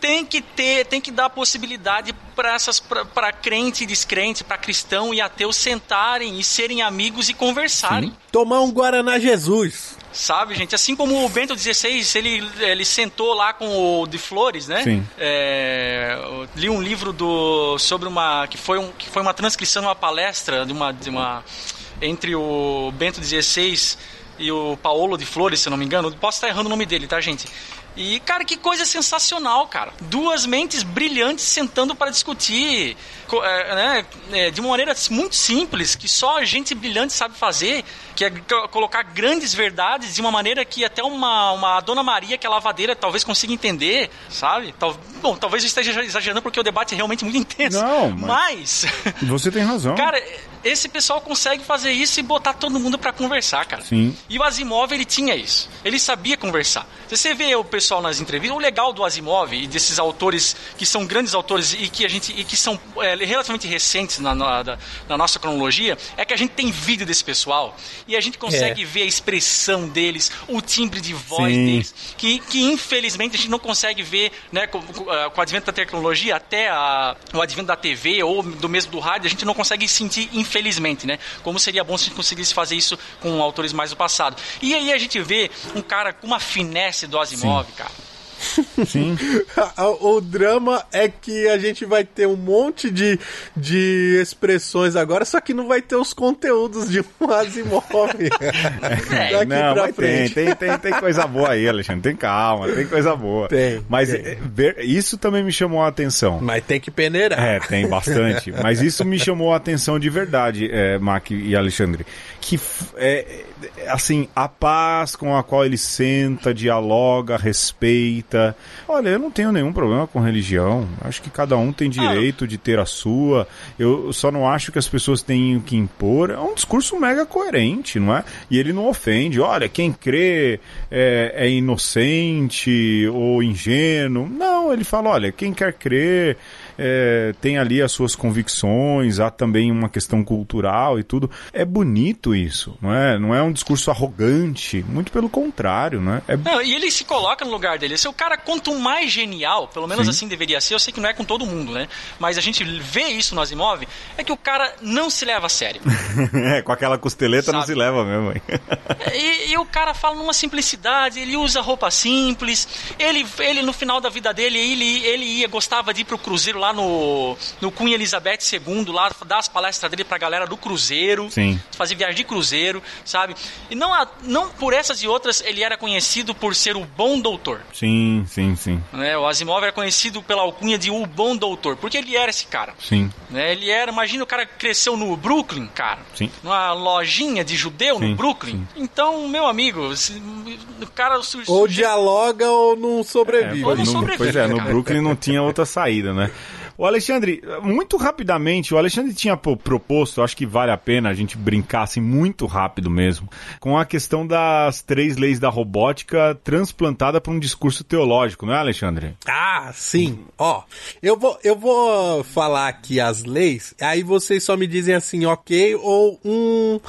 Tem que ter, tem que dar possibilidade para essas para crente e descrente, para cristão e ateu sentarem e serem amigos e conversarem. Tomar um Guaraná Jesus. Sabe, gente? Assim como o Bento XVI, ele, ele sentou lá com o de Flores, né? Sim. É, li um livro do sobre uma que foi, um, que foi uma transcrição de uma palestra de uma, de uma entre o Bento XVI e o Paulo de Flores, se eu não me engano. Posso estar errando o nome dele, tá, gente? E, cara, que coisa sensacional, cara. Duas mentes brilhantes sentando para discutir, é, né, é, de uma maneira muito simples, que só gente brilhante sabe fazer, que é co- colocar grandes verdades de uma maneira que até uma, uma Dona Maria, que é lavadeira, talvez consiga entender, sabe? Tal, bom, talvez eu esteja exagerando porque o debate é realmente muito [laughs] intenso. Não, mas... [laughs] Você tem razão. Cara, esse pessoal consegue fazer isso e botar todo mundo pra conversar, cara. Sim. E o Asimov, ele tinha isso. Ele sabia conversar. Se você vê o pessoal nas entrevistas, o legal do Asimov e desses autores que são grandes autores e que a gente e que são é, relativamente recentes na, na, na nossa cronologia, é que a gente tem vídeo desse pessoal e a gente consegue ver a expressão deles, o timbre de voz Sim. deles, que, que infelizmente a gente não consegue ver, né, com, com, com o advento da tecnologia, até a- o advento da TV ou do mesmo do rádio, a gente não consegue sentir, infelizmente, né? Como seria bom se a gente conseguisse fazer isso com autores mais do passado. E aí a gente vê um cara com uma finesse do Asimov, cara. Sim. [laughs] o drama é que a gente vai ter um monte de, de expressões agora, só que não vai ter os conteúdos de um Asimov. [laughs] Daqui não, pra mas tem, frente. tem, tem, tem coisa boa aí, Alexandre. Tem calma, tem coisa boa. Tem, Mas tem. é, ver- isso também me chamou a atenção. Mas tem que peneirar. É, tem bastante. [laughs] Mas isso me chamou a atenção de verdade, é, Mac e Alexandre. Que, é, é, assim, a paz com a qual ele senta, dialoga, respeita. Olha, eu não tenho nenhum problema com religião. Acho que cada um tem direito de ter a sua. Eu só não acho que as pessoas tenham que impor. É um discurso mega coerente, não é? E ele não ofende. Olha, quem crê é, é inocente ou ingênuo. Não, ele fala, olha, quem quer crer é, tem ali as suas convicções, há também uma questão cultural e tudo. É bonito isso, não é? Não é um discurso arrogante, muito pelo contrário, né? É Não, e ele se coloca no lugar dele. Se o cara, quanto mais genial, pelo menos Sim. assim deveria ser, eu sei que não é com todo mundo, né? Mas a gente vê isso no Asimov, é que o cara não se leva a sério. [laughs] É, com aquela costeleta não Sabe. se leva mesmo. hein? E, e o cara fala numa simplicidade, ele usa roupa simples, ele, ele no final da vida dele, ele, ele ia, gostava de ir pro cruzeiro lá no, no Queen Elizabeth II, lá dar as palestras dele pra galera do cruzeiro, Sim. fazer viagem de cruzeiro, sabe? E não, a- não por essas e outras ele era conhecido por ser o bom doutor. Sim, sim, sim, Né? O Asimov era conhecido pela alcunha de o bom doutor, porque ele era esse cara. sim. Né? Ele era, imagina o cara que cresceu no Brooklyn, cara. Sim. Numa lojinha de judeu Sim, no Brooklyn. Então, meu amigo, se- o cara su- Ou dialoga ou não sobrevive. Ou não no- sobrevive, pois é, no cara. Brooklyn não tinha outra saída, né? O Alexandre, muito rapidamente, o Alexandre tinha proposto, acho que vale a pena a gente brincar assim muito rápido mesmo, com a questão das três leis da robótica transplantada para um discurso teológico, não é, Alexandre? Ah, sim. Ó, eu vou, eu vou falar aqui as leis, aí vocês só me dizem assim, ok, ou um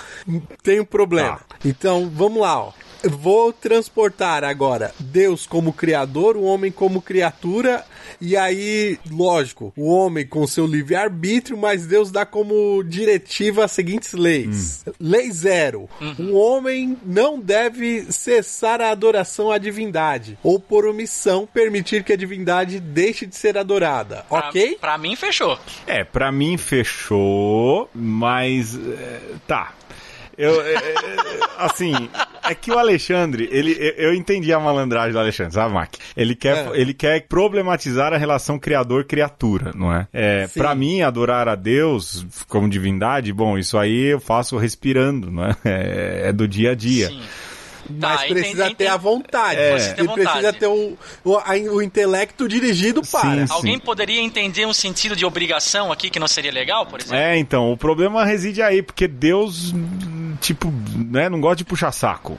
tem um problema. Tá. Então, vamos lá, ó. Vou transportar agora Deus como criador, o homem como criatura, e aí, lógico, o homem com seu livre-arbítrio, mas Deus dá como diretiva as seguintes leis. Lei zero: um homem não deve cessar a adoração à divindade, ou por omissão permitir que a divindade deixe de ser adorada. pra, Ok? Pra mim, fechou. É, pra mim fechou, mas é, tá. Eu, é, é, assim, é que o Alexandre, ele, eu eu entendi a malandragem do Alexandre, sabe, Mac? Ele quer, É. ele quer problematizar a relação criador-criatura, não é? é pra mim, adorar a Deus como divindade, bom, isso aí eu faço respirando, não é? [laughs] É, é do dia a dia. Sim. Mas Tá, precisa entendi, ter a entendi. vontade. É. Precisa ter Ele precisa vontade. ter o, o, a- o intelecto dirigido para. Sim. Alguém poderia entender um sentido de obrigação aqui que não seria legal, por exemplo? É, então, o problema reside aí, porque Deus, tipo, né, não gosta de puxar saco.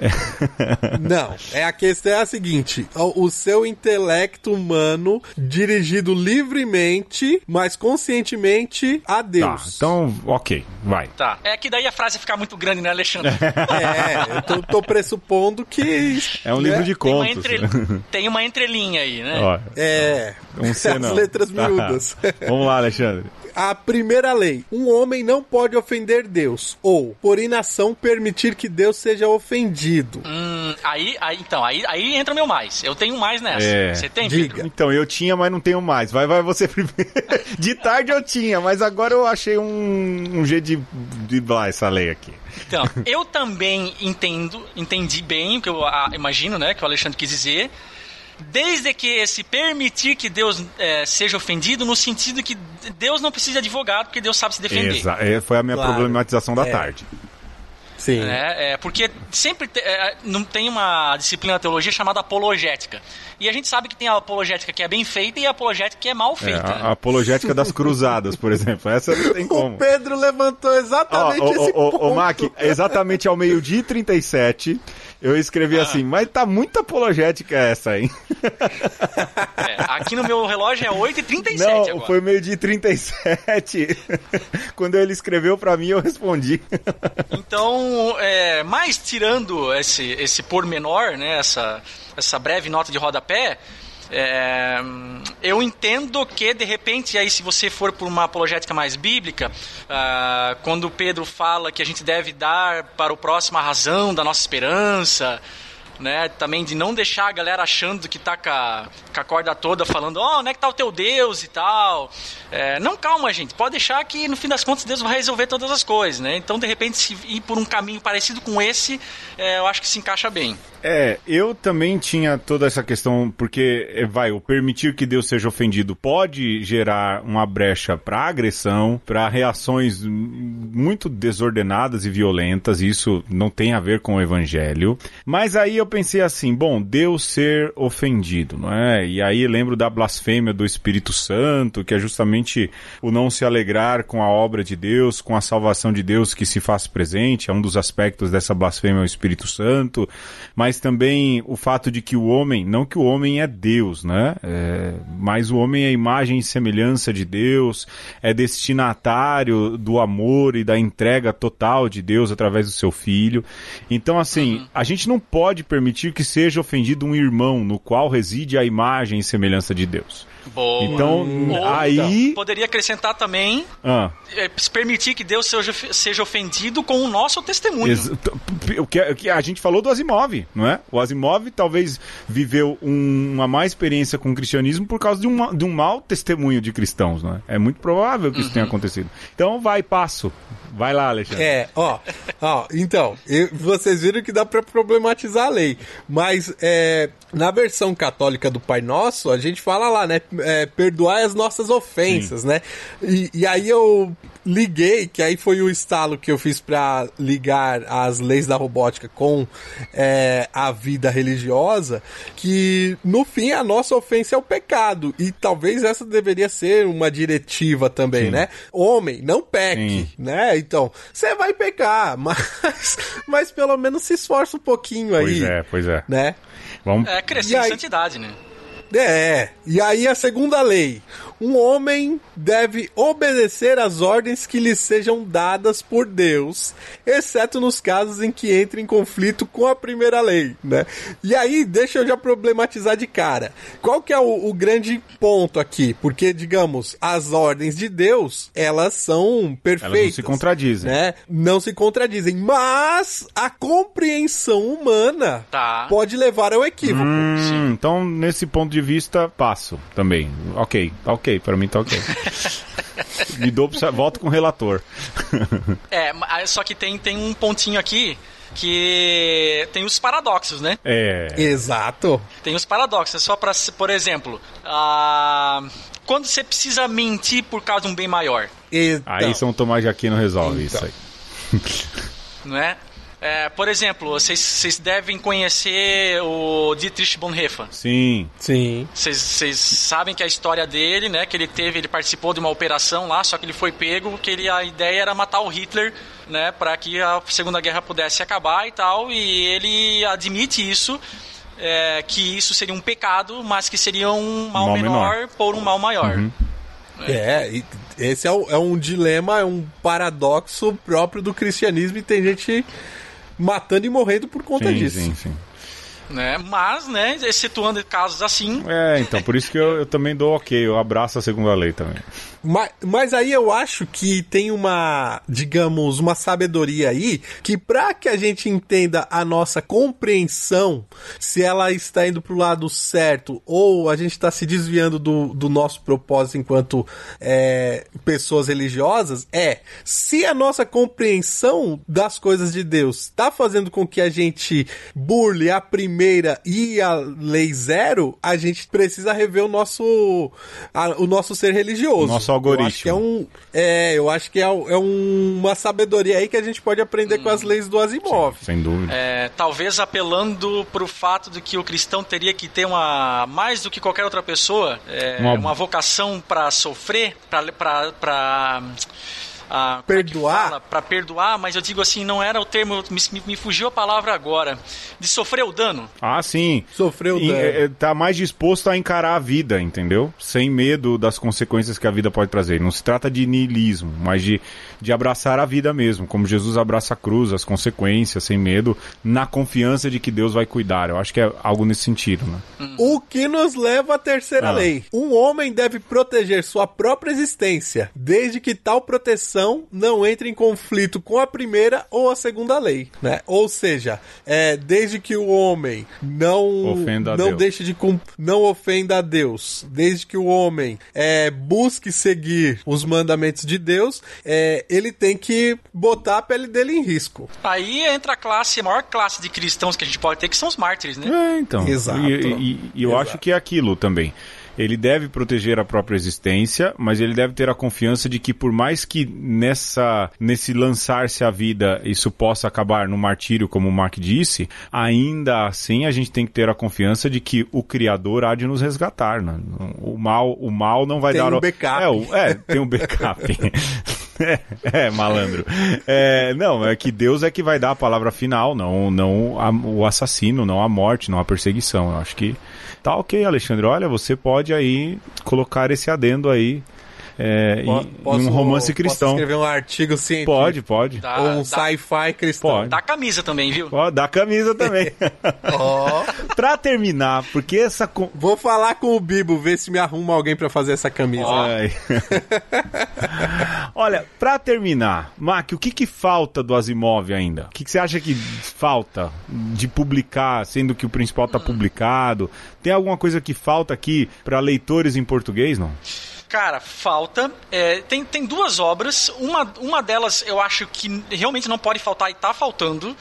[laughs] Não, é a questão é a seguinte: o, seu intelecto humano dirigido livremente, mas conscientemente a Tá, Deus. então, ok, vai. Tá. É que daí a frase fica muito grande, né, Alexandre? [laughs] É, eu tô, tô pressupondo que. [laughs] É um né? livro de Tem uma, contos. entre... Tem uma entrelinha aí, né? Ó, É. Um senão. As letras Tá. miúdas. Vamos lá, Alexandre. A primeira lei: um homem não pode ofender Deus, ou, por inação, permitir que Deus seja ofendido. Hum, aí, aí, então, aí, aí entra o meu mais. Eu tenho mais nessa. É. Você tem, Diga. Pedro? Então, eu tinha, mas não tenho mais. Vai, vai você [laughs] primeiro. De tarde eu tinha, mas agora eu achei um, um jeito de driblar essa lei aqui. Então, [laughs] eu também entendo, entendi bem o que eu ah, imagino, né, que o Alexandre quis dizer. Desde que esse permitir que Deus eh, seja ofendido, no sentido que Deus não precisa de advogado, porque Deus sabe se defender. Exa é, foi a minha Claro. problematização da É. tarde. Sim. né? É, porque sempre te- é, não tem uma disciplina da teologia chamada apologética. E a gente sabe que tem a apologética que é bem feita e a apologética que é mal É, feita. a, né? a apologética das [laughs] cruzadas, por exemplo. Essa não tem [laughs] O como. Pedro levantou Ó, exatamente ô, esse ponto. ô, Mac, exatamente ao meio-dia e 37, eu escrevi Ah. assim, mas tá muito apologética essa, hein? [laughs] É, aqui no meu relógio é 8h37 Não, agora. foi meio-dia e 37. [laughs] Quando ele escreveu pra mim, eu respondi. [laughs] Então, é, mais tirando esse, esse pormenor, né, essa, essa breve nota de rodapé, é, eu entendo que, de repente, aí se você for por uma apologética mais bíblica, ah, quando Pedro fala que a gente deve dar para o próximo a razão da nossa esperança, né, também de não deixar a galera achando que tá com a, com a corda toda falando, ó, onde é que tá o teu Deus e tal. É, não, calma, gente, pode deixar que no fim das contas Deus vai resolver todas as coisas, né? Então, de repente, se ir por um caminho parecido com esse, é, eu acho que se encaixa bem. É, eu também tinha toda essa questão, porque, é, vai, o permitir que Deus seja ofendido pode gerar uma brecha para agressão, para reações muito desordenadas e violentas, isso não tem a ver com o evangelho. Mas aí eu pensei assim, bom, Deus ser ofendido, não é? E aí lembro da blasfêmia do Espírito Santo, que é justamente o não se alegrar com a obra de Deus, com a salvação de Deus que se faz presente, é um dos aspectos dessa blasfêmia ao Espírito Santo, mas também o fato de que o homem, não que o homem é Deus, né? É, mas o homem é imagem e semelhança de Deus, é destinatário do amor e da entrega total de Deus através do seu filho. Então, assim, a gente não pode permitir que seja ofendido um irmão no qual reside a imagem e semelhança de Deus. Boa. Então, aí. Poderia acrescentar também Ah, é, se permitir que Deus seja, seja ofendido com o nosso testemunho. o que, o que a gente falou do Asimov, não é? O Asimov talvez viveu um- uma má experiência com o cristianismo por causa de, uma, de um mau testemunho de cristãos, não é? É muito provável que isso tenha acontecido. Então, vai, passo. Vai lá, Alexandre. É, ó, ó, então, eu- vocês viram que dá pra problematizar a lei, mas é, na versão católica do Pai Nosso, a gente fala lá, né, é, perdoai as nossas ofensas, né, e, e aí eu liguei, que aí foi o estalo que eu fiz pra ligar as leis da robótica com é, a vida religiosa, que no fim a nossa ofensa é o pecado, e talvez essa deveria ser uma diretiva também, Sim. né, homem, não peque, Sim. né? Então, você vai pecar, [laughs] mas, mas pelo menos se esforça um pouquinho aí, Pois é, pois é. né? Vamos. É crescer E em aí- santidade, né? É, e aí a segunda lei. Um homem deve obedecer às ordens que lhe sejam dadas por Deus, exceto nos casos em que entre em conflito com a primeira lei, né? E aí, deixa eu já problematizar de cara. Qual que é o, o grande ponto aqui? Porque, digamos, as ordens de Deus, elas são perfeitas. Elas não se contradizem. Né? Não se contradizem, mas a compreensão humana Tá. pode levar ao equívoco. Hum, então, nesse ponto de vista, passo também. Ok, tá ok, pra mim tá ok. [laughs] Me dou, pra- volto com o relator. [laughs] É, mas só que tem, tem um pontinho aqui que tem os paradoxos, né? É. Exato. Tem os paradoxos. Só para, por exemplo, ah, quando você precisa mentir por causa de um bem maior, Então, Aí São Tomás de Aquino resolve Então. isso aí. não é? É, por exemplo, vocês, vocês devem conhecer o Dietrich Bonhoeffer. Sim. Sim. Vocês, sabem que a história dele, né? Que ele teve, ele participou de uma operação lá, só que ele foi pego, que ele, a ideia era matar o Hitler, né? Para que a Segunda Guerra pudesse acabar e tal. E ele admite isso, é, que isso seria um pecado, mas que seria um mal, Mal menor, menor. por um mal maior. É, e esse é, o- é um dilema, é um paradoxo próprio do cristianismo e tem gente matando e morrendo por conta Sim, disso. sim, sim. Né? Mas, né? Excetuando casos assim, É, então, por isso que eu, eu também dou ok, eu abraço a segunda lei também. Mas, mas aí eu acho que tem uma, digamos, uma sabedoria aí que pra que a gente entenda a nossa compreensão, se ela está indo pro lado certo ou a gente está se desviando do, do nosso propósito enquanto é, pessoas religiosas, é se a nossa compreensão das coisas de Deus está fazendo com que a gente burle a primeira e a lei zero, a gente precisa rever o nosso, a- o nosso ser religioso. Nosso Eu algoritmo. acho que é um. É, eu acho que é, é um- uma sabedoria aí que a gente pode aprender com as leis do Asimov. Sem dúvida. é, talvez apelando pro fato de que o cristão teria que ter uma mais do que qualquer outra pessoa é, Uma- uma... vocação para sofrer para para Perdoar? para perdoar mas eu digo assim não era o termo me, me- fugiu a palavra agora de sofrer o dano Ah, sim. Sofreu E, dano. é, é, tá mais disposto a encarar a vida, entendeu? Sem medo das consequências que a vida pode trazer. Não se trata de niilismo, mas de, de abraçar a vida mesmo, como Jesus abraça a cruz, as consequências, sem medo, na confiança de que Deus vai cuidar. Eu acho que é algo nesse sentido, né? O que nos leva à terceira Ah. lei. Um homem deve proteger sua própria existência, desde que tal proteção não entre em conflito com a primeira ou a segunda lei, né? Ou seja, é, desde que o homem não Ofenda a não Deus. deixe de não ofenda a Deus, desde que o homem é, busque seguir os mandamentos de Deus, é, ele tem que botar a pele dele em risco. aí entra a classe a maior classe de cristãos que a gente pode ter que são os mártires né É, então. Exato. E, e- e eu Exato. acho que é aquilo também. Ele deve proteger a própria existência, mas ele deve ter a confiança de que por mais que nessa nesse lançar-se à vida isso possa acabar no martírio, como o Mark disse, ainda assim a gente tem que ter a confiança de que o Criador há de nos resgatar. Né? O mal, o mal não vai Tem dar um o- backup. É, o- é, tem um backup. [laughs] É, é, malandro. É, não, é que Deus é que vai dar a palavra final, não, não a- o assassino, não a morte, não a perseguição. Eu acho que tá ok, Alexandre. Olha, você pode aí colocar esse adendo aí é, Po- em, em um romance cristão. Posso escrever um artigo científico? Pode, pode. Dá, Ou um sci-fi cristão. Pode. dá camisa também, viu? Ó, dá camisa também. [laughs] [laughs] Pra terminar, porque essa. vou falar com o Bibo, ver se me arruma alguém pra fazer essa camisa. Ai. [laughs] Olha, pra terminar, Mac, o que que falta do Asimov ainda? O que, que você acha que falta de publicar, sendo que o principal tá publicado? Tem alguma coisa que falta aqui pra leitores em português, não? Cara, falta. é, tem, tem duas obras. Uma, uma delas eu acho que realmente não pode faltar e tá faltando.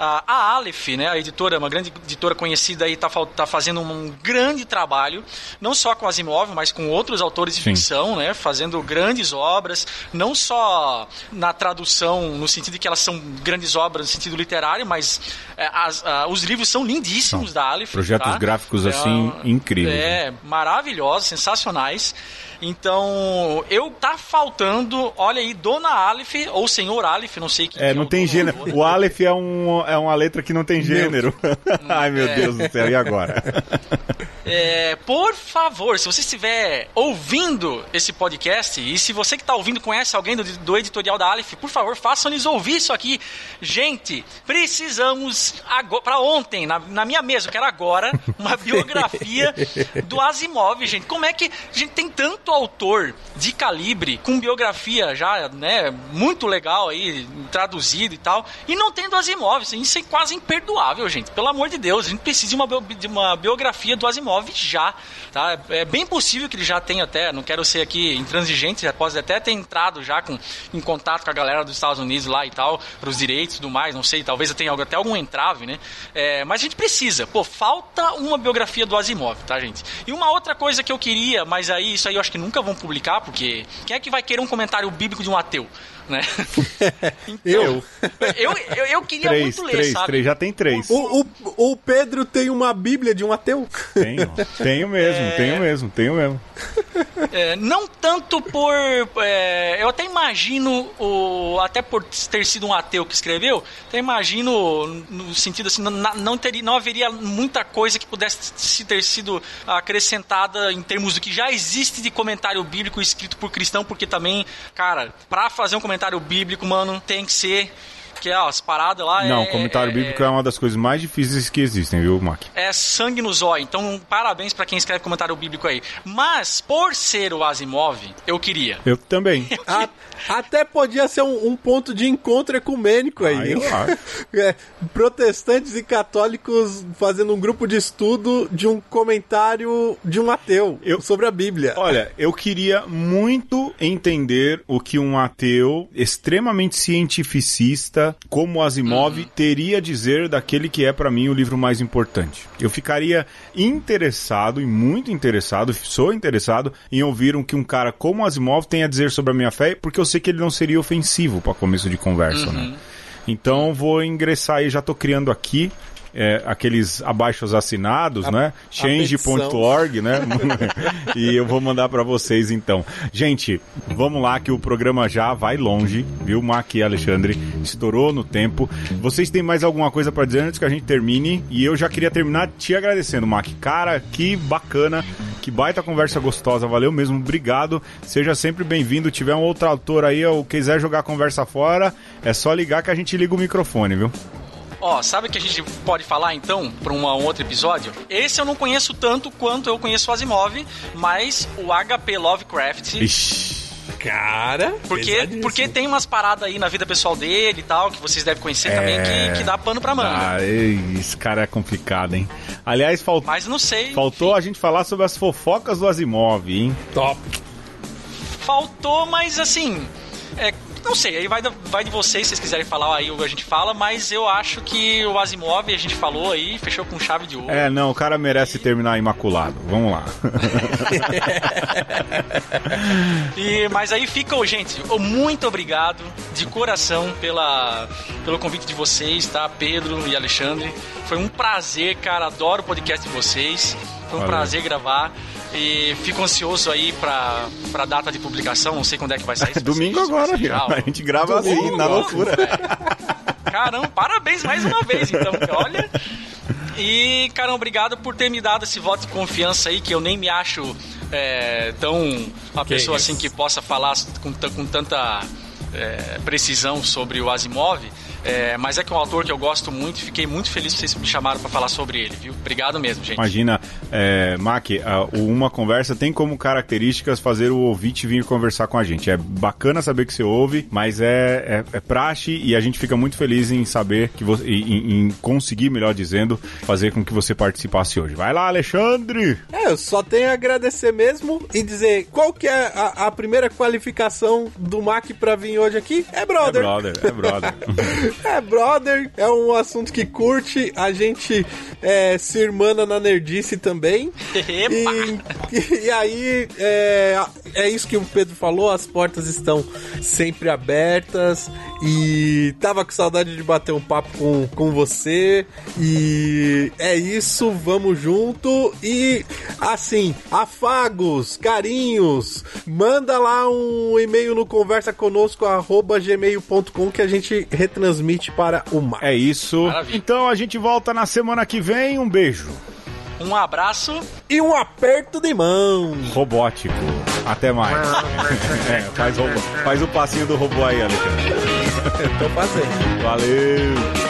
A, a Aleph, né, a editora, uma grande editora conhecida aí, tá, fal- tá fazendo um grande trabalho, não só com Asimov, mas com outros autores de Sim. ficção, né, fazendo grandes obras, não só na tradução, no sentido de que elas são grandes obras no sentido literário, mas é, as- a- os livros são lindíssimos da Aleph. Projetos tá? gráficos, É assim, um- incríveis, É, maravilhosos, sensacionais. Então, eu tá faltando, olha aí, Dona Aleph, ou Senhor Aleph, não sei que. É, que não o tem gênero. O Aleph é, um, é uma letra que não tem gênero. [laughs] Ai, meu É. Deus do céu, e agora? [laughs] É, por favor, se você estiver ouvindo esse podcast e se você que está ouvindo conhece alguém do, do editorial da Aleph, por favor, façam-lhes ouvir isso aqui. Gente, precisamos para ontem, na, na minha mesa, eu quero agora uma [laughs] biografia do Asimov, gente. Como é que a gente tem tanto autor de calibre com biografia já, né, muito legal aí, traduzido e tal, e não tem do Asimov? Isso é quase imperdoável, gente. Pelo amor de Deus, a gente precisa de uma, de uma biografia do Asimov já, tá? É bem possível que ele já tenha até, não quero ser aqui intransigente, já pode até ter entrado já com, em contato com a galera dos Estados Unidos lá e tal, para os direitos e tudo mais, não sei, talvez tenha até algum entrave, né? É, mas a gente precisa, pô, falta uma biografia do Asimov, tá, gente? E uma outra coisa que eu queria, mas aí isso aí eu acho que nunca vão publicar, porque quem é que vai querer um comentário bíblico de um ateu? Né? [laughs] Eu. Eu, eu, eu queria três, muito ler, três, sabe? três, já tem três. O, o, o Pedro tem uma bíblia de um ateu? Tenho, tenho mesmo, tenho mesmo, tenho mesmo. É, não tanto por. é, eu até imagino, o, até por ter sido um ateu que escreveu, até imagino no sentido assim, não, não, teria, não haveria muita coisa que pudesse se ter sido acrescentada em termos do que já existe de comentário bíblico escrito por cristão, porque também, cara, pra fazer um comentário bíblico, mano, tem que ser. Que é, ó, as paradas lá. Não, é, comentário é, bíblico é uma das coisas mais difíceis que existem, viu, Mac? é sangue no zóio. Então, parabéns pra quem escreve comentário bíblico aí. Mas, por ser o Asimov, eu queria. Eu também. [laughs] A- até podia ser um, um ponto de encontro ecumênico aí. Hein? eu acho. [laughs] É, protestantes e católicos fazendo um grupo de estudo de um comentário de um ateu Eu- sobre a Bíblia. Olha, eu queria muito entender o que um ateu extremamente cientificista como Asimov teria a dizer daquele que é pra mim o livro mais importante. Eu ficaria interessado e muito interessado, sou interessado em ouvir o que um cara como Asimov tem a dizer sobre a minha fé, porque eu sei que ele não seria ofensivo para começo de conversa, né? Então vou ingressar aí, já tô criando aqui é, aqueles abaixos assinados, né? Change.org, né? [laughs] e eu vou mandar pra vocês então. Gente, vamos lá que o programa já vai longe, viu, Mac e Alexandre? Estourou no tempo. Vocês têm mais alguma coisa pra dizer antes que a gente termine? E eu já queria terminar te agradecendo, Mac. Cara, que bacana, que baita conversa gostosa. Valeu mesmo, obrigado. Seja sempre bem-vindo. Tiver um outro autor aí ou quiser jogar a conversa fora, é só ligar que a gente liga o microfone, viu? Ó, sabe o que a gente pode falar então para um outro episódio? Esse eu não conheço tanto quanto eu conheço o Asimov, mas o HP Lovecraft. Ixi. Cara, Porque, porque tem umas paradas aí na vida pessoal dele e tal, que vocês devem conhecer também, que, que dá pano pra manga. Ah, esse cara é complicado, hein? Aliás, fal- Mas não sei. faltou a gente falar sobre as fofocas do Asimov, hein? top. Faltou, mas assim. É, não sei, aí vai, vai de vocês, se vocês quiserem falar aí a gente fala, mas eu acho que o Asimov, a gente falou aí, fechou com chave de ouro. É, não, o cara merece terminar imaculado. Vamos lá. [laughs] E, mas aí fica, ô, gente, muito obrigado de coração pela, pelo convite de vocês, tá? Pedro e Alexandre. Foi um prazer, cara. Adoro o podcast de vocês. Foi um Valeu. prazer gravar. E fico ansioso aí pra, pra data de publicação. Não sei quando é que vai sair. vai [laughs] Domingo agora, já, a gente grava assim, Domingo na agora, loucura. Caramba, parabéns mais uma vez, então. Olha. E, cara, obrigado por ter me dado esse voto de confiança aí, que eu nem me acho é, tão uma Que pessoa isso. assim que possa falar com, com tanta é, precisão sobre o Asimov. É, mas é que é um autor que eu gosto muito fiquei muito feliz que vocês me chamaram pra falar sobre ele, viu? Obrigado mesmo, gente. Imagina, é, Mac, Uma Conversa tem como características fazer o ouvinte vir conversar com a gente. É bacana saber que você ouve, mas é, é, é praxe e a gente fica muito feliz em saber que você, em, em conseguir, melhor dizendo, fazer com que você participasse hoje. Vai lá, Alexandre! É, eu só tenho a agradecer mesmo e dizer qual que é a, a primeira qualificação do Mac pra vir hoje aqui? É É brother. brother, é brother. [laughs] É, brother, é um assunto que curte, a gente é, se irmana na nerdice também. [laughs] E, e aí, é, é isso que o Pedro falou, as portas estão sempre abertas e tava com saudade de bater um papo com, com você e é isso, vamos junto e assim, afagos, carinhos, manda lá um e-mail no conversa conosco arroba gmail.com que a gente retransmite para o mar. É isso. Maravilha. Então a gente volta na semana que vem. Um beijo. Um abraço. E um aperto de mão. Robótico. Até mais. [laughs] É, faz, robô- faz o passinho do robô aí, Alexandre. Eu [laughs] tô fazendo. Valeu!